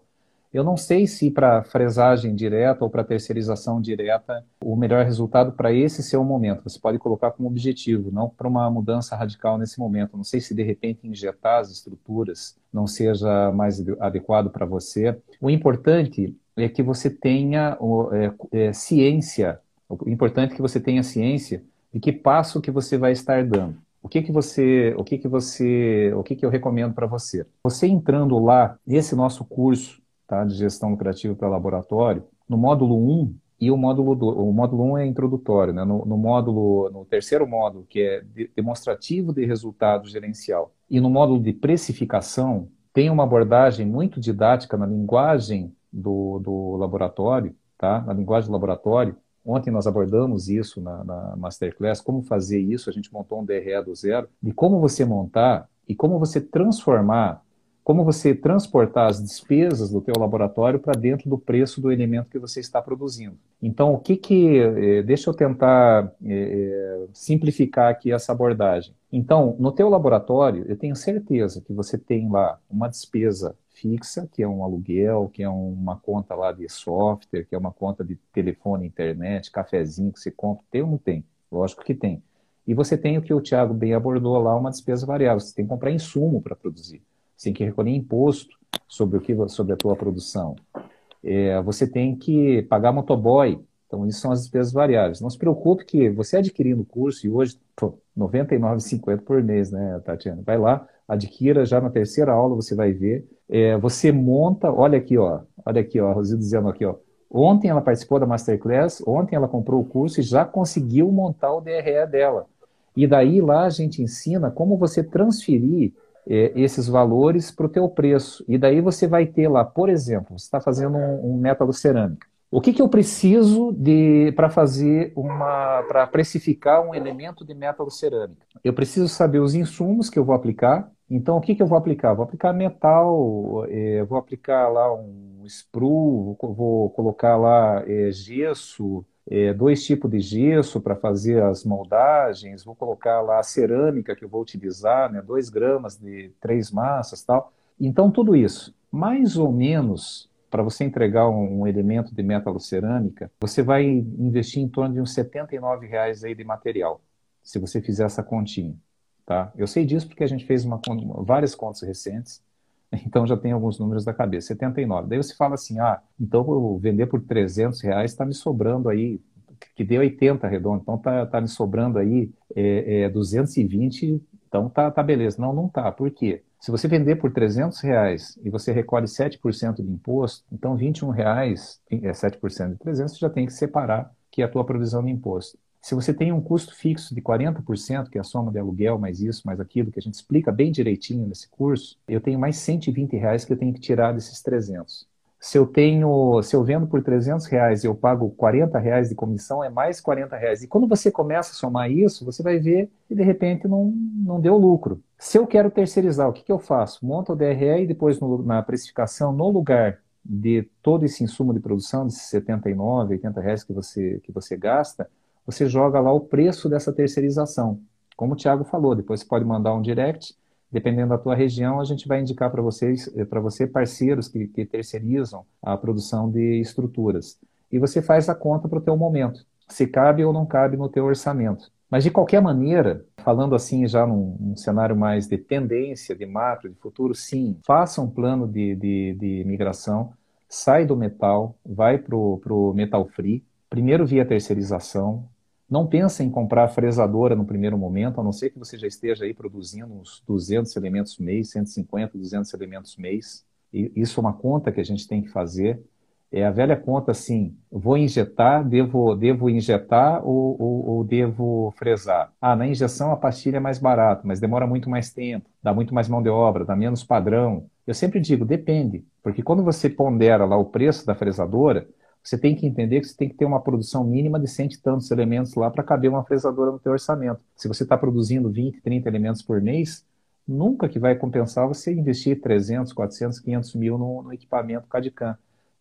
eu não sei se para fresagem direta ou para terceirização direta o melhor resultado para esse ser o momento. Você pode colocar como objetivo, não para uma mudança radical nesse momento. Não sei se de repente injetar as estruturas não seja mais adequado para você. O importante é que você tenha é, é, ciência. O importante é que você tenha ciência de que passo que você vai estar dando. O que que você, o que que você, o que que eu recomendo para você? Você entrando lá nesse nosso curso, tá, de gestão lucrativa para laboratório, no módulo 1 e o módulo do, o módulo 1 é introdutório, né? No, no módulo, no terceiro módulo, que é de, demonstrativo de resultado gerencial, e no módulo de precificação, tem uma abordagem muito didática na linguagem do, do laboratório, tá? Na linguagem do laboratório, Ontem nós abordamos isso na, na, Masterclass, como fazer isso, a gente montou um DRE do zero, de como você montar e como você transformar, como você transportar as despesas do teu laboratório para dentro do preço do elemento que você está produzindo. Então, o que que... Eh, deixa eu tentar é, simplificar aqui essa abordagem. Então, no teu laboratório, eu tenho certeza que você tem lá uma despesa fixa, que é um aluguel, que é uma conta lá de software, que é uma conta de telefone, internet, cafezinho que você compra. Tem ou não tem? Lógico que tem. E você tem o que o Tiago bem abordou lá, uma despesa variável. Você tem que comprar insumo para produzir. Você tem que recolher imposto sobre, o que, sobre a tua produção. É, você tem que pagar motoboy. Então, isso são as despesas variáveis. Não se preocupe que você adquirindo o curso, e hoje, R$ 99,50 por mês, né, Tatiana? Vai lá, adquira, já na terceira aula você vai ver. É, você monta, olha aqui, ó, olha aqui, ó, a Rosilda dizendo aqui, ó. Ontem ela participou da Masterclass, ontem ela comprou o curso e já conseguiu montar o DRE dela. E daí lá a gente ensina como você transferir é, esses valores para o teu preço. E daí você vai ter lá, por exemplo, você está fazendo um, um método cerâmica. O que, que eu preciso de para fazer uma para precificar um elemento de metalocerâmica? Eu preciso saber os insumos que eu vou aplicar. Então, o que, que eu vou aplicar? Vou aplicar metal, é, vou aplicar lá um sprue, vou, vou colocar lá é, gesso, é, dois tipos de gesso para fazer as moldagens, vou colocar lá a cerâmica que eu vou utilizar, né, 2 gramas de três massas tal. Então, tudo isso, mais ou menos, para você entregar um, elemento de metalocerâmica, você vai investir em torno de uns 79 reais aí de material, se você fizer essa continha. Tá? Eu sei disso porque a gente fez uma, várias contas recentes, (laughs) então já tem alguns números da cabeça, 79. Daí você fala assim, ah, então eu vender por 300 reais está me sobrando aí, que deu 80 redondo, então está tá me sobrando aí é, é, 220, então tá, tá beleza. Não, não tá. Por quê? Se você vender por 300 reais e você recolhe 7% de imposto, então 21 reais, é 7% de 300, você já tem que separar que é a tua provisão de imposto. Se você tem um custo fixo de 40%, que é a soma de aluguel, mais isso, mais aquilo, que a gente explica bem direitinho nesse curso, eu tenho mais 120 reais que eu tenho que tirar desses 300 se eu tenho, se eu vendo por 300 reais e eu pago 40 reais de comissão, é mais 40 reais. E quando você começa a somar isso, você vai ver que de repente não, não deu lucro. Se eu quero terceirizar, o que, que eu faço? Monto o DRE e depois no, na precificação, no lugar de todo esse insumo de produção, desses 79, 80 reais que você, que você gasta, você joga lá o preço dessa terceirização. Como o Thiago falou, depois você pode mandar um direct dependendo da tua região, a gente vai indicar para vocês, eh, para você parceiros que, que, terceirizam a produção de estruturas. E você faz a conta para o teu momento, se cabe ou não cabe no teu orçamento. Mas de qualquer maneira, falando assim já num, num cenário mais de tendência, de macro, de futuro, sim, faça um plano de, de, de migração, sai do metal, vai para o metal free, primeiro via terceirização, não pensa em comprar fresadora no primeiro momento, a não ser que você já esteja aí produzindo uns 200 elementos mês, 150, 200 elementos mês. E isso é uma conta que a gente tem que fazer. É a velha conta assim, vou injetar, devo, devo injetar ou, ou, ou devo fresar? Ah, na injeção a pastilha é mais barata, mas demora muito mais tempo, dá muito mais mão de obra, dá menos padrão. Eu sempre digo, depende, porque quando você pondera lá o preço da fresadora, você tem que entender que você tem que ter uma produção mínima de cento e tantos elementos lá para caber uma fresadora no teu orçamento. Se você está produzindo 20, 30 elementos por mês, nunca que vai compensar você investir 300, 400, 500 mil no, no equipamento CAD-CAM.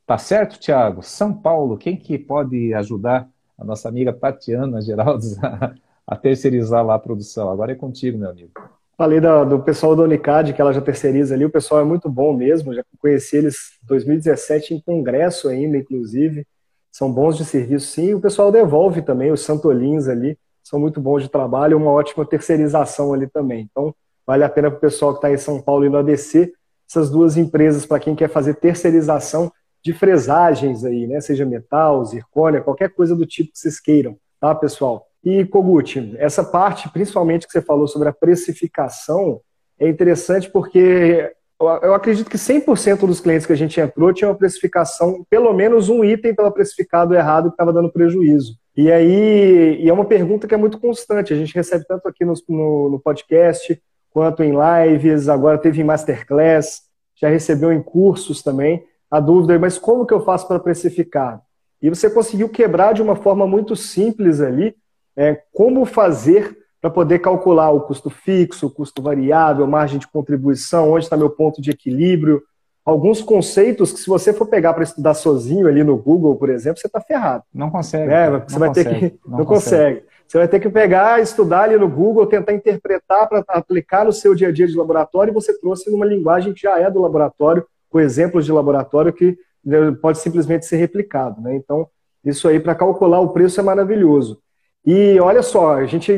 Tá certo, Tiago? São Paulo, quem que pode ajudar a nossa amiga Tatiana Geraldes (laughs) a, a terceirizar lá a produção? Agora é contigo, meu amigo. Falei do, do pessoal da Unicad, que ela já terceiriza ali, o pessoal é muito bom mesmo, já conheci eles em 2017 em congresso ainda, inclusive, são bons de serviço sim, o pessoal devolve também, os Santolins ali, são muito bons de trabalho, uma ótima terceirização ali também, então vale a pena para o pessoal que está em São Paulo e no ADC, essas duas empresas para quem quer fazer terceirização de fresagens aí, né, seja metal, zircônia, qualquer coisa do tipo que vocês queiram, tá pessoal? E, Kogut, essa parte, principalmente que você falou sobre a precificação, é interessante porque eu acredito que 100% dos clientes que a gente entrou tinham uma precificação, pelo menos um item estava precificado errado que estava dando prejuízo. E aí, e é uma pergunta que é muito constante, a gente recebe tanto aqui no, no, no podcast, quanto em lives, agora teve em masterclass, já recebeu em cursos também, a dúvida é, mas como que eu faço para precificar? E você conseguiu quebrar de uma forma muito simples ali, é, como fazer para poder calcular o custo fixo, o custo variável, margem de contribuição, onde está meu ponto de equilíbrio. Alguns conceitos que, se você for pegar para estudar sozinho ali no Google, por exemplo, você está ferrado. Não consegue. É, você não vai consegue, ter que. Não, não consegue. consegue. Você vai ter que pegar, estudar ali no Google, tentar interpretar para aplicar no seu dia a dia de laboratório, e você trouxe numa linguagem que já é do laboratório, com exemplos de laboratório que né, pode simplesmente ser replicado. Né? Então, isso aí para calcular o preço é maravilhoso. E olha só, a gente,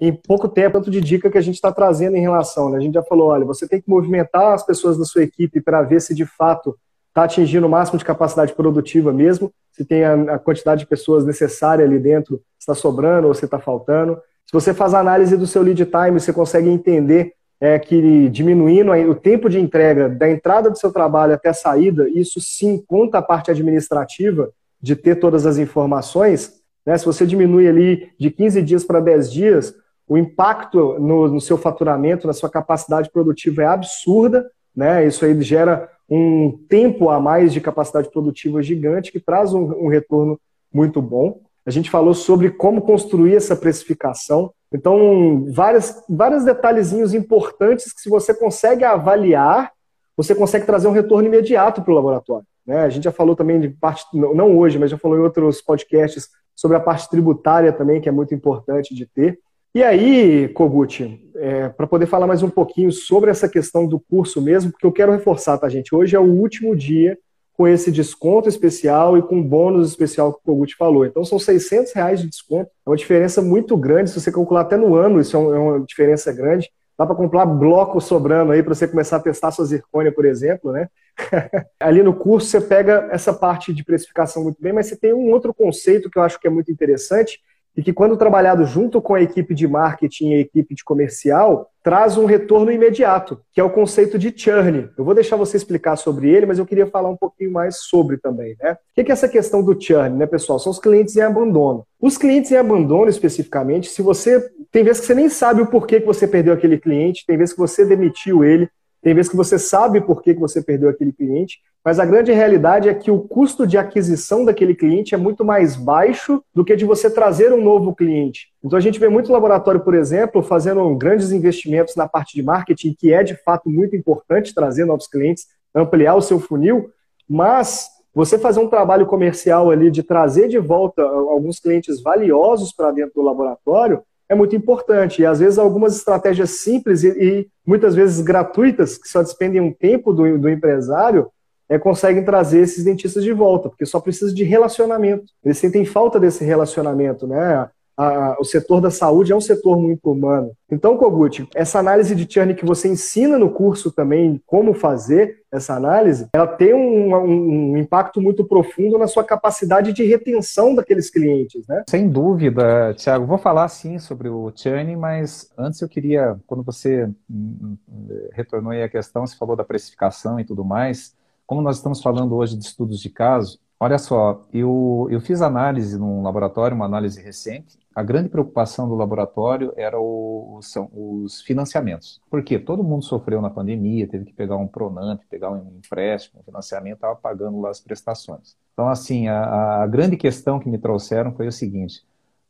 em, pouco tempo, tanto de dica que a gente está trazendo em relação, né? A gente já falou, olha, você tem que movimentar as pessoas da sua equipe para ver se de fato está atingindo o máximo de capacidade produtiva mesmo, se tem a, a quantidade de pessoas necessária ali dentro, está sobrando ou se está faltando. Se você faz a análise do seu lead time, você consegue entender é, que diminuindo o tempo de entrega da entrada do seu trabalho até a saída, isso sim conta a parte administrativa de ter todas as informações, né? Se você diminui ali de 15 dias para 10 dias, o impacto no, no, seu faturamento, na sua capacidade produtiva é absurda. Né? Isso aí gera um tempo a mais de capacidade produtiva gigante que traz um, um retorno muito bom. A gente falou sobre como construir essa precificação. Então, várias, vários detalhezinhos importantes que se você consegue avaliar, você consegue trazer um retorno imediato para o laboratório. Né? A gente já falou também de parte, não hoje, mas já falou em outros podcasts sobre a parte tributária também, que é muito importante de ter. E aí, Kogut, é, para poder falar mais um pouquinho sobre essa questão do curso mesmo, porque eu quero reforçar, tá, gente? Hoje é o último dia com esse desconto especial e com bônus especial que o Kogut falou. Então são 600 reais de desconto. É uma diferença muito grande. Se você calcular até no ano, isso é, é uma diferença grande. Dá para comprar bloco sobrando aí para você começar a testar sua zircônia, por exemplo, né? (laughs) Ali no curso você pega essa parte de precificação muito bem, mas você tem um outro conceito que eu acho que é muito interessante, e que, quando trabalhado junto com a equipe de marketing e a equipe de comercial, traz um retorno imediato, que é o conceito de churn. Eu vou deixar você explicar sobre ele, mas eu queria falar um pouquinho mais sobre também. Né? O que é essa questão do churn, né, pessoal? São os clientes em abandono. Os clientes em abandono, especificamente, se você. Tem vezes que você nem sabe o porquê que você perdeu aquele cliente, tem vezes que você demitiu ele, tem vezes que você sabe por que você perdeu aquele cliente, mas a grande realidade é que o custo de aquisição daquele cliente é muito mais baixo do que de você trazer um novo cliente. Então a gente vê muito laboratório, por exemplo, fazendo grandes investimentos na parte de marketing, que é de fato muito importante trazer novos clientes, ampliar o seu funil, mas você fazer um trabalho comercial ali de trazer de volta alguns clientes valiosos para dentro do laboratório é muito importante. E às vezes algumas estratégias simples e, e muitas vezes gratuitas, que só despendem um tempo do, do empresário, é, conseguem trazer esses dentistas de volta, porque só precisa de relacionamento. Eles sentem falta desse relacionamento, né? A, o setor da saúde é um setor muito humano. Então, Kogut, essa análise de churn que você ensina no curso também, como fazer essa análise, ela tem um, um, impacto muito profundo na sua capacidade de retenção daqueles clientes, né? Sem dúvida, Tiago. Vou falar sim sobre o churn, mas antes eu queria, quando você hum, hum, retornou aí a questão, você falou da precificação e tudo mais, como nós estamos falando hoje de estudos de caso, olha só, eu, eu fiz análise num laboratório, uma análise recente. A grande preocupação do laboratório era o, são os financiamentos. Porque todo mundo sofreu na pandemia, teve que pegar um Pronamp, pegar um empréstimo, um financiamento, estava pagando lá as prestações. Então, assim, a, a grande questão que me trouxeram foi o seguinte: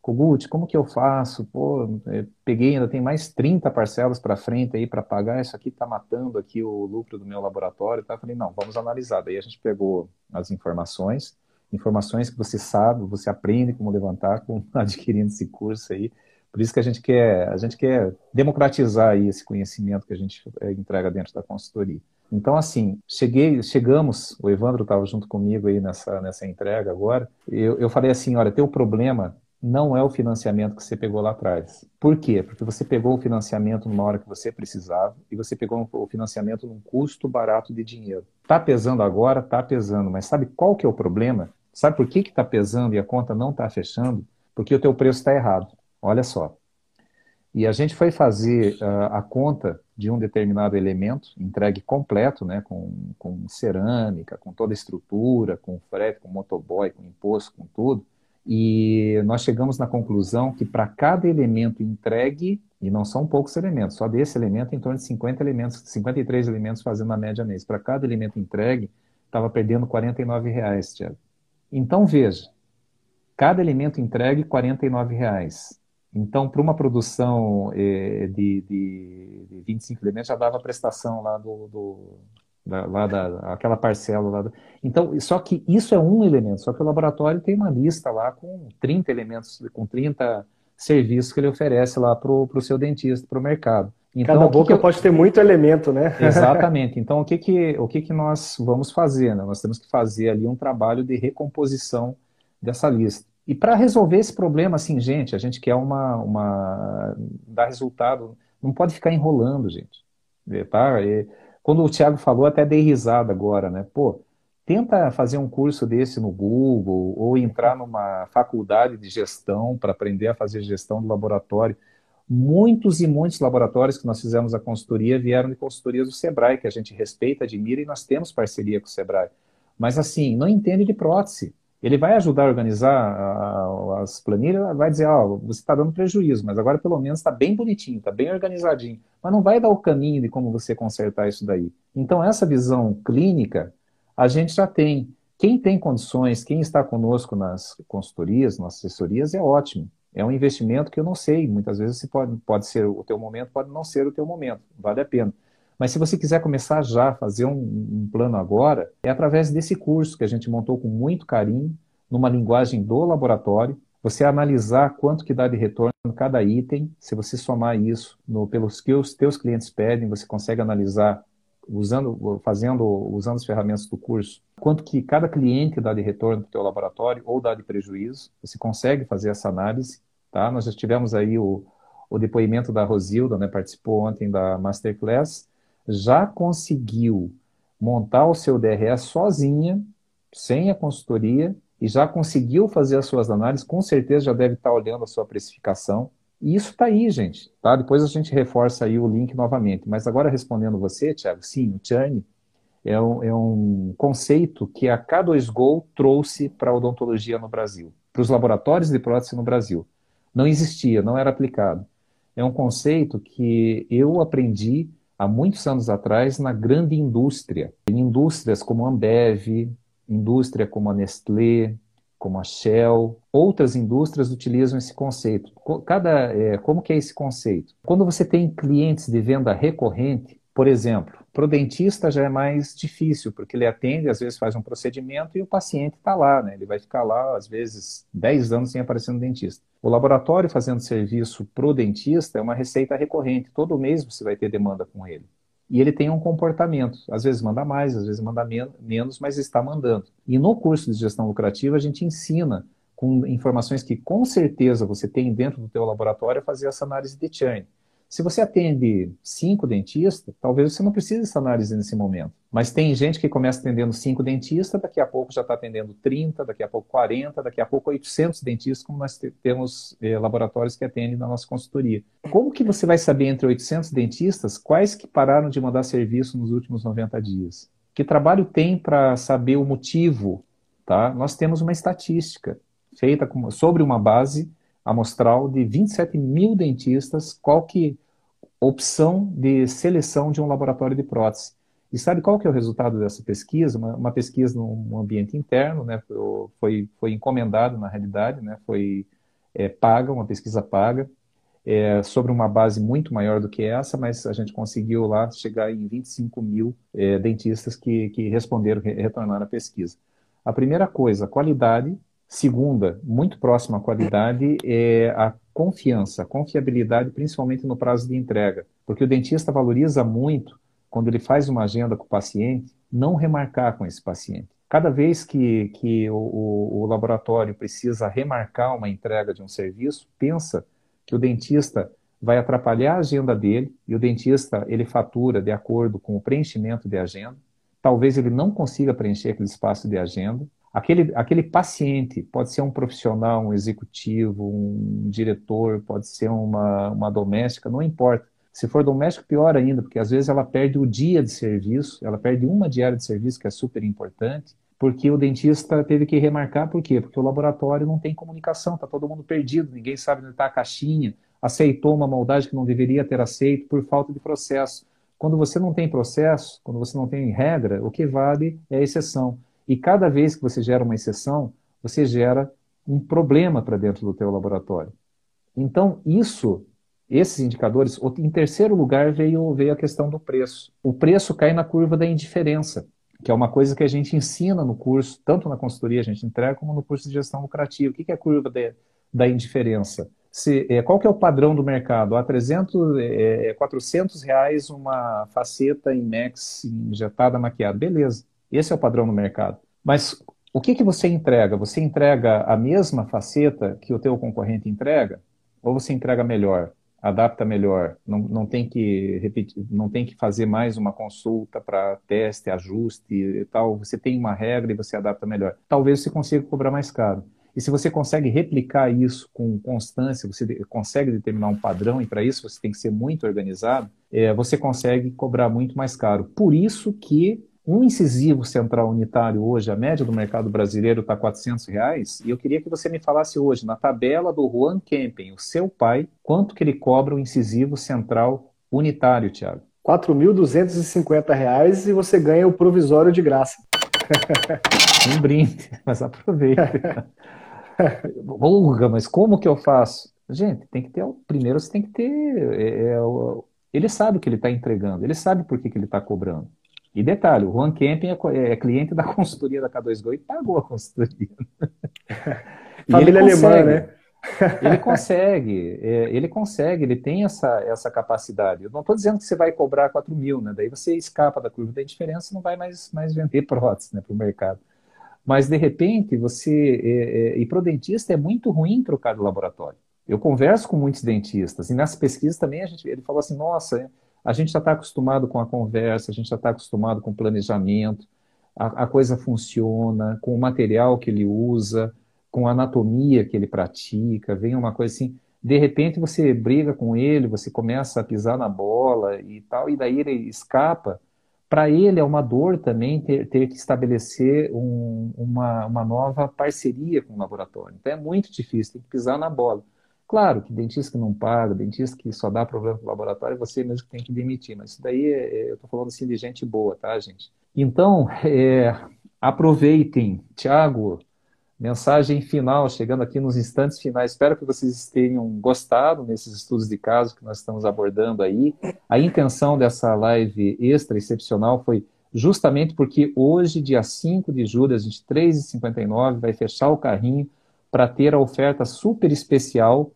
Kogut, como que eu faço? Pô, é, peguei, ainda tem mais 30 parcelas para frente aí para pagar, isso aqui está matando aqui o lucro do meu laboratório. Tá? Eu falei, não, vamos analisar. Daí a gente pegou as informações, informações que você sabe, você aprende como levantar com, (laughs) adquirindo esse curso aí. Por isso que a gente quer, a gente quer democratizar aí esse conhecimento que a gente é, entrega dentro da consultoria. Então, assim, cheguei, chegamos, o Evandro estava junto comigo aí nessa, nessa entrega agora, eu, eu falei assim, olha, teu problema não é o financiamento que você pegou lá atrás. Por quê? Porque você pegou o financiamento numa hora que você precisava e você pegou o financiamento num custo barato de dinheiro. Está pesando agora? Está pesando, mas sabe qual que é o problema? Sabe por que está pesando e a conta não está fechando? Porque o teu preço está errado. Olha só. E a gente foi fazer uh, a conta de um determinado elemento, entregue completo, né, com, com cerâmica, com toda a estrutura, com frete, com motoboy, com imposto, com tudo. E nós chegamos na conclusão que para cada elemento entregue, e não são poucos elementos, só desse elemento em torno de 50 elementos, 53 elementos fazendo a média mês. Para cada elemento entregue, estava perdendo R$ reais, Tiago. Então veja, cada elemento entregue R$ reais. Então, para uma produção eh, de, de, de 25 elementos, já dava a prestação lá do, do da, lá da, aquela parcela lá. Do... Então, só que isso é um elemento, só que o laboratório tem uma lista lá com 30 elementos, com 30 serviços que ele oferece lá para o seu dentista, para o mercado. Então, Cada boca que eu... pode ter muito elemento, né? (laughs) Exatamente. Então, o que, que, o que, que nós vamos fazer? Né? Nós temos que fazer ali um trabalho de recomposição dessa lista. E para resolver esse problema, assim, gente, a gente quer uma, uma dar resultado, não pode ficar enrolando, gente. Tá? E, quando o Thiago falou, até dei risada agora, né? Pô, tenta fazer um curso desse no Google ou entrar numa faculdade de gestão para aprender a fazer gestão do laboratório. Muitos e muitos laboratórios que nós fizemos a consultoria vieram de consultorias do Sebrae, que a gente respeita, admira e nós temos parceria com o Sebrae. Mas assim, não entende de prótese. Ele vai ajudar a organizar as planilhas, vai dizer, oh, você está dando prejuízo, mas agora pelo menos está bem bonitinho, está bem organizadinho. Mas não vai dar o caminho de como você consertar isso daí. Então, essa visão clínica, a gente já tem. Quem tem condições, quem está conosco nas consultorias, nas assessorias, é ótimo. É um investimento que eu não sei, muitas vezes pode, pode ser o teu momento, pode não ser o teu momento, vale a pena. Mas se você quiser começar já fazer um, um, plano agora, é através desse curso que a gente montou com muito carinho, numa linguagem do laboratório, você analisar quanto que dá de retorno cada item, se você somar isso no, pelos que os teus clientes pedem, você consegue analisar usando, fazendo, usando as ferramentas do curso, quanto que cada cliente dá de retorno para o teu laboratório ou dá de prejuízo, você consegue fazer essa análise, tá? Nós já tivemos aí o, o depoimento da Rosilda, né, participou ontem da Masterclass, já conseguiu montar o seu DRE sozinha, sem a consultoria, e já conseguiu fazer as suas análises, com certeza já deve estar olhando a sua precificação. E isso está aí, gente. Tá? Depois a gente reforça aí o link novamente. Mas agora respondendo você, Thiago, sim, o churn é um, é um conceito que a K2Go trouxe para a odontologia no Brasil, para os laboratórios de prótese no Brasil. Não existia, não era aplicado. É um conceito que eu aprendi há muitos anos atrás na grande indústria. Em indústrias como a Ambev, indústria como a Nestlé, como a Shell, outras indústrias utilizam esse conceito. Cada, é, como que é esse conceito? Quando você tem clientes de venda recorrente, por exemplo, para o dentista já é mais difícil, porque ele atende, às vezes faz um procedimento e o paciente está lá, né? Ele vai ficar lá, às vezes, 10 anos sem aparecer no dentista. O laboratório fazendo serviço para o dentista é uma receita recorrente. Todo mês você vai ter demanda com ele. E ele tem um comportamento. Às vezes manda mais, às vezes manda men menos, mas está mandando. E no curso de gestão lucrativa a gente ensina com informações que com certeza você tem dentro do teu laboratório a fazer essa análise de churn. Se você atende cinco dentistas, talvez você não precise dessa análise nesse momento. Mas tem gente que começa atendendo cinco dentistas, daqui a pouco já está atendendo 30, daqui a pouco 40, daqui a pouco 800 dentistas, como nós temos eh, laboratórios que atendem na nossa consultoria. Como que você vai saber entre 800 dentistas quais que pararam de mandar serviço nos últimos 90 dias? Que trabalho tem para saber o motivo? Tá? Nós temos uma estatística feita com, sobre uma base amostral de 27 mil dentistas, qual que opção de seleção de um laboratório de prótese. E sabe qual que é o resultado dessa pesquisa? Uma, uma pesquisa num ambiente interno, né? Foi, foi encomendado na realidade, né? Foi é, paga, uma pesquisa paga, é, sobre uma base muito maior do que essa, mas a gente conseguiu lá chegar em 25 mil é, dentistas que, que responderam, retornaram à pesquisa. A primeira coisa, qualidade Segunda, muito próxima à qualidade, é a confiança, a confiabilidade, principalmente no prazo de entrega. Porque o dentista valoriza muito, quando ele faz uma agenda com o paciente, não remarcar com esse paciente. Cada vez que, que o, o, o laboratório precisa remarcar uma entrega de um serviço, pensa que o dentista vai atrapalhar a agenda dele e o dentista ele fatura de acordo com o preenchimento de agenda. Talvez ele não consiga preencher aquele espaço de agenda Aquele, aquele paciente pode ser um profissional, um executivo, um diretor, pode ser uma, uma doméstica, não importa. Se for doméstico, pior ainda, porque às vezes ela perde o dia de serviço, ela perde uma diária de serviço, que é super importante, porque o dentista teve que remarcar, por quê? Porque o laboratório não tem comunicação, está todo mundo perdido, ninguém sabe onde está a caixinha, aceitou uma maldade que não deveria ter aceito por falta de processo. Quando você não tem processo, quando você não tem regra, o que vale é a exceção. E cada vez que você gera uma exceção, você gera um problema para dentro do teu laboratório. Então, isso, esses indicadores, em terceiro lugar veio, veio a questão do preço. O preço cai na curva da indiferença, que é uma coisa que a gente ensina no curso, tanto na consultoria a gente entrega, como no curso de gestão lucrativa. O que é a curva de, da indiferença? Se, é, qual que é o padrão do mercado? A 300, é, 400 é, reais uma faceta em Max injetada, maquiada. Beleza. Esse é o padrão no mercado. Mas o que, que você entrega? Você entrega a mesma faceta que o teu concorrente entrega? Ou você entrega melhor, adapta melhor, não, não, tem, que repetir, não tem que fazer mais uma consulta para teste, ajuste e tal. Você tem uma regra e você adapta melhor. Talvez você consiga cobrar mais caro. E se você consegue replicar isso com constância, você consegue determinar um padrão, e para isso você tem que ser muito organizado, é, você consegue cobrar muito mais caro. Por isso que Um incisivo central unitário hoje, a média do mercado brasileiro está 400 reais, e eu queria que você me falasse hoje, na tabela do Juan Kempen, o seu pai, quanto que ele cobra o um incisivo central unitário, Tiago? R$ 4.250 e você ganha o provisório de graça. (laughs) Um brinde, mas aproveita. (laughs) Porra, mas como que eu faço? Gente, tem que ter. Primeiro você tem que ter. É, é, ele sabe o que ele está entregando, ele sabe por que, que ele está cobrando. E detalhe, o Juan Kempen é, é, cliente da (laughs) consultoria da K2Go e pagou a consultoria. (laughs) Família alemã, né? (laughs) Ele consegue, é, ele consegue, ele tem essa, essa capacidade. Eu não estou dizendo que você vai cobrar 4 mil, né? Daí você escapa da curva da diferença e não vai mais, mais vender prótese né, para o mercado. Mas, de repente, você. É, é, e para o dentista é muito ruim trocar de laboratório. Eu converso com muitos dentistas, e nessa pesquisa também a gente, ele falou assim: nossa, a gente já está acostumado com a conversa, a gente já está acostumado com o planejamento, a, a coisa funciona, com o material que ele usa com a anatomia que ele pratica, vem uma coisa assim, de repente você briga com ele, você começa a pisar na bola e tal, e daí ele escapa. Para ele é uma dor também ter, ter que estabelecer um, uma, uma nova parceria com o laboratório. Então é muito difícil, tem que pisar na bola. Claro que dentista que não paga, dentista que só dá problema para o laboratório, você mesmo que tem que demitir. Mas isso daí, é, é eu estou falando assim de gente boa, tá, gente? Então, (laughs) é, aproveitem. Tiago, Mensagem final, chegando aqui nos instantes finais. Espero que vocês tenham gostado nesses estudos de caso que nós estamos abordando aí. A intenção dessa live extra excepcional foi justamente porque hoje, dia 5 de julho, às 23h59, vai fechar o carrinho para ter a oferta super especial.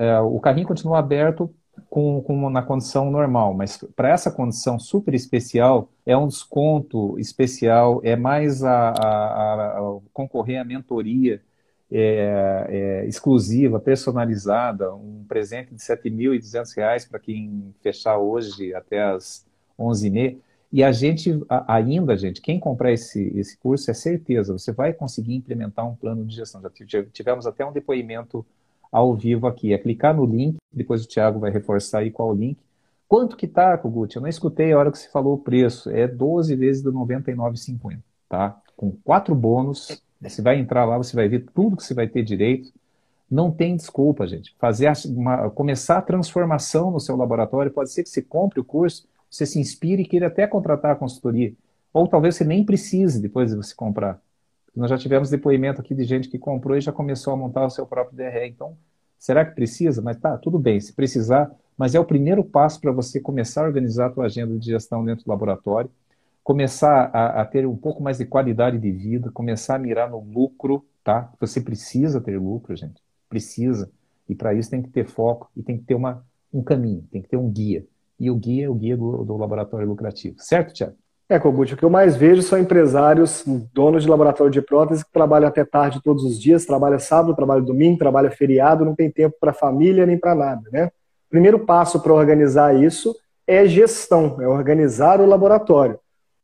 É, o carrinho continua aberto com, com na condição normal, mas para essa condição super especial, é um desconto especial, é mais a, a, a concorrer à mentoria é, é, exclusiva, personalizada, um presente de R$ 7.200 para quem fechar hoje até as 11h30. E a gente, ainda, gente, quem comprar esse, esse curso, é certeza, você vai conseguir implementar um plano de gestão. Já tivemos até um depoimento ao vivo aqui. É clicar no link, depois o Thiago vai reforçar aí qual o link. Quanto que tá, Kogut? Eu não escutei a hora que você falou o preço. É 12 vezes do 99,50, tá? Com quatro bônus, você vai entrar lá, você vai ver tudo que você vai ter direito. Não tem desculpa, gente. Fazer uma, começar a transformação no seu laboratório, pode ser que você compre o curso, você se inspire e queira até contratar a consultoria. Ou talvez você nem precise depois de você comprar. Nós já tivemos depoimento aqui de gente que comprou e já começou a montar o seu próprio DRE. Então, será que precisa? Mas tá, tudo bem, se precisar, mas é o primeiro passo para você começar a organizar a tua agenda de gestão dentro do laboratório, começar a, a, ter um pouco mais de qualidade de vida, começar a mirar no lucro, tá? Você precisa ter lucro, gente. Precisa. E para isso tem que ter foco e tem que ter uma, um caminho, tem que ter um guia. E o guia é o guia do, do laboratório lucrativo. Certo, Tiago? É, Kogut, o que eu mais vejo são empresários, donos de laboratório de prótese, que trabalham até tarde todos os dias, trabalha sábado, trabalha domingo, trabalha feriado, não tem tempo para família nem para nada, né? Primeiro passo para organizar isso é gestão, é organizar o laboratório.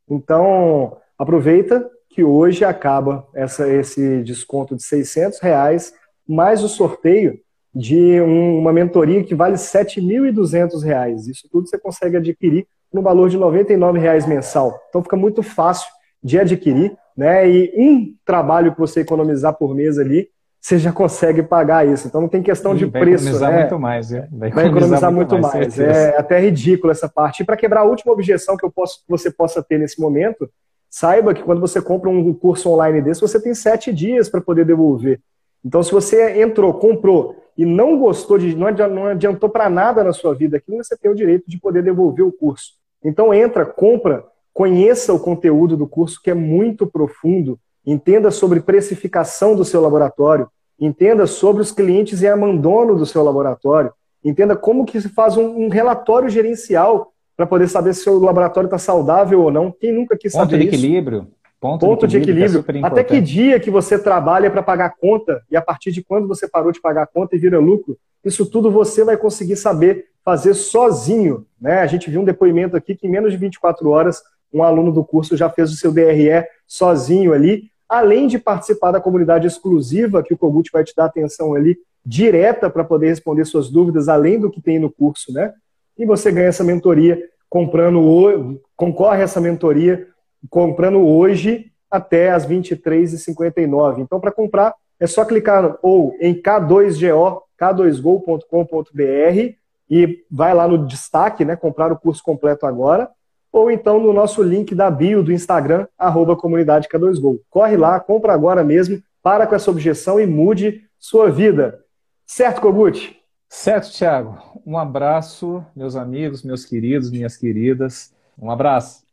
Então, aproveita que hoje acaba essa, esse desconto de 600 reais, mais o sorteio de um, uma mentoria que vale R$ 7.200. Isso tudo você consegue adquirir no valor de R$ 99,00 mensal. Então fica muito fácil de adquirir, né? E um trabalho que você economizar por mês ali, você já consegue pagar isso. Então não tem questão de vai preço. Economizar né? muito mais, vai economizar, vai economizar muito, muito mais. mais. É até ridículo essa parte. E para quebrar a última objeção que eu posso, que você possa ter nesse momento, saiba que quando você compra um curso online desse, você tem sete dias para poder devolver. Então, se você entrou, comprou e não gostou de, não adiantou para nada na sua vida aquilo, você tem o direito de poder devolver o curso. Então entra, compra, conheça o conteúdo do curso que é muito profundo, entenda sobre precificação do seu laboratório, entenda sobre os clientes em abandono do seu laboratório, entenda como que se faz um, um relatório gerencial para poder saber se o seu laboratório está saudável ou não. Quem nunca quis Ponto saber de equilíbrio. Ponto, Ponto de equilíbrio. De equilíbrio. É Até que dia que você trabalha para pagar a conta e a partir de quando você parou de pagar a conta e vira lucro, isso tudo você vai conseguir saber fazer sozinho. Né? A gente viu um depoimento aqui que em menos de 24 horas um aluno do curso já fez o seu DRE sozinho ali, além de participar da comunidade exclusiva que o Kogut vai te dar atenção ali direta para poder responder suas dúvidas, além do que tem no curso, né? E você ganha essa mentoria comprando o concorre a essa mentoria comprando hoje até as 23h59. Então, para comprar, é só clicar ou em K2GO, k2go.com.br e vai lá no destaque, né, comprar o curso completo agora, ou então no nosso link da bio do Instagram, arroba comunidade K2Go. Corre lá, compra agora mesmo, para com essa objeção e mude sua vida. Certo, Kogut? Certo, Thiago. Um abraço, meus amigos, meus queridos, minhas queridas. Um abraço.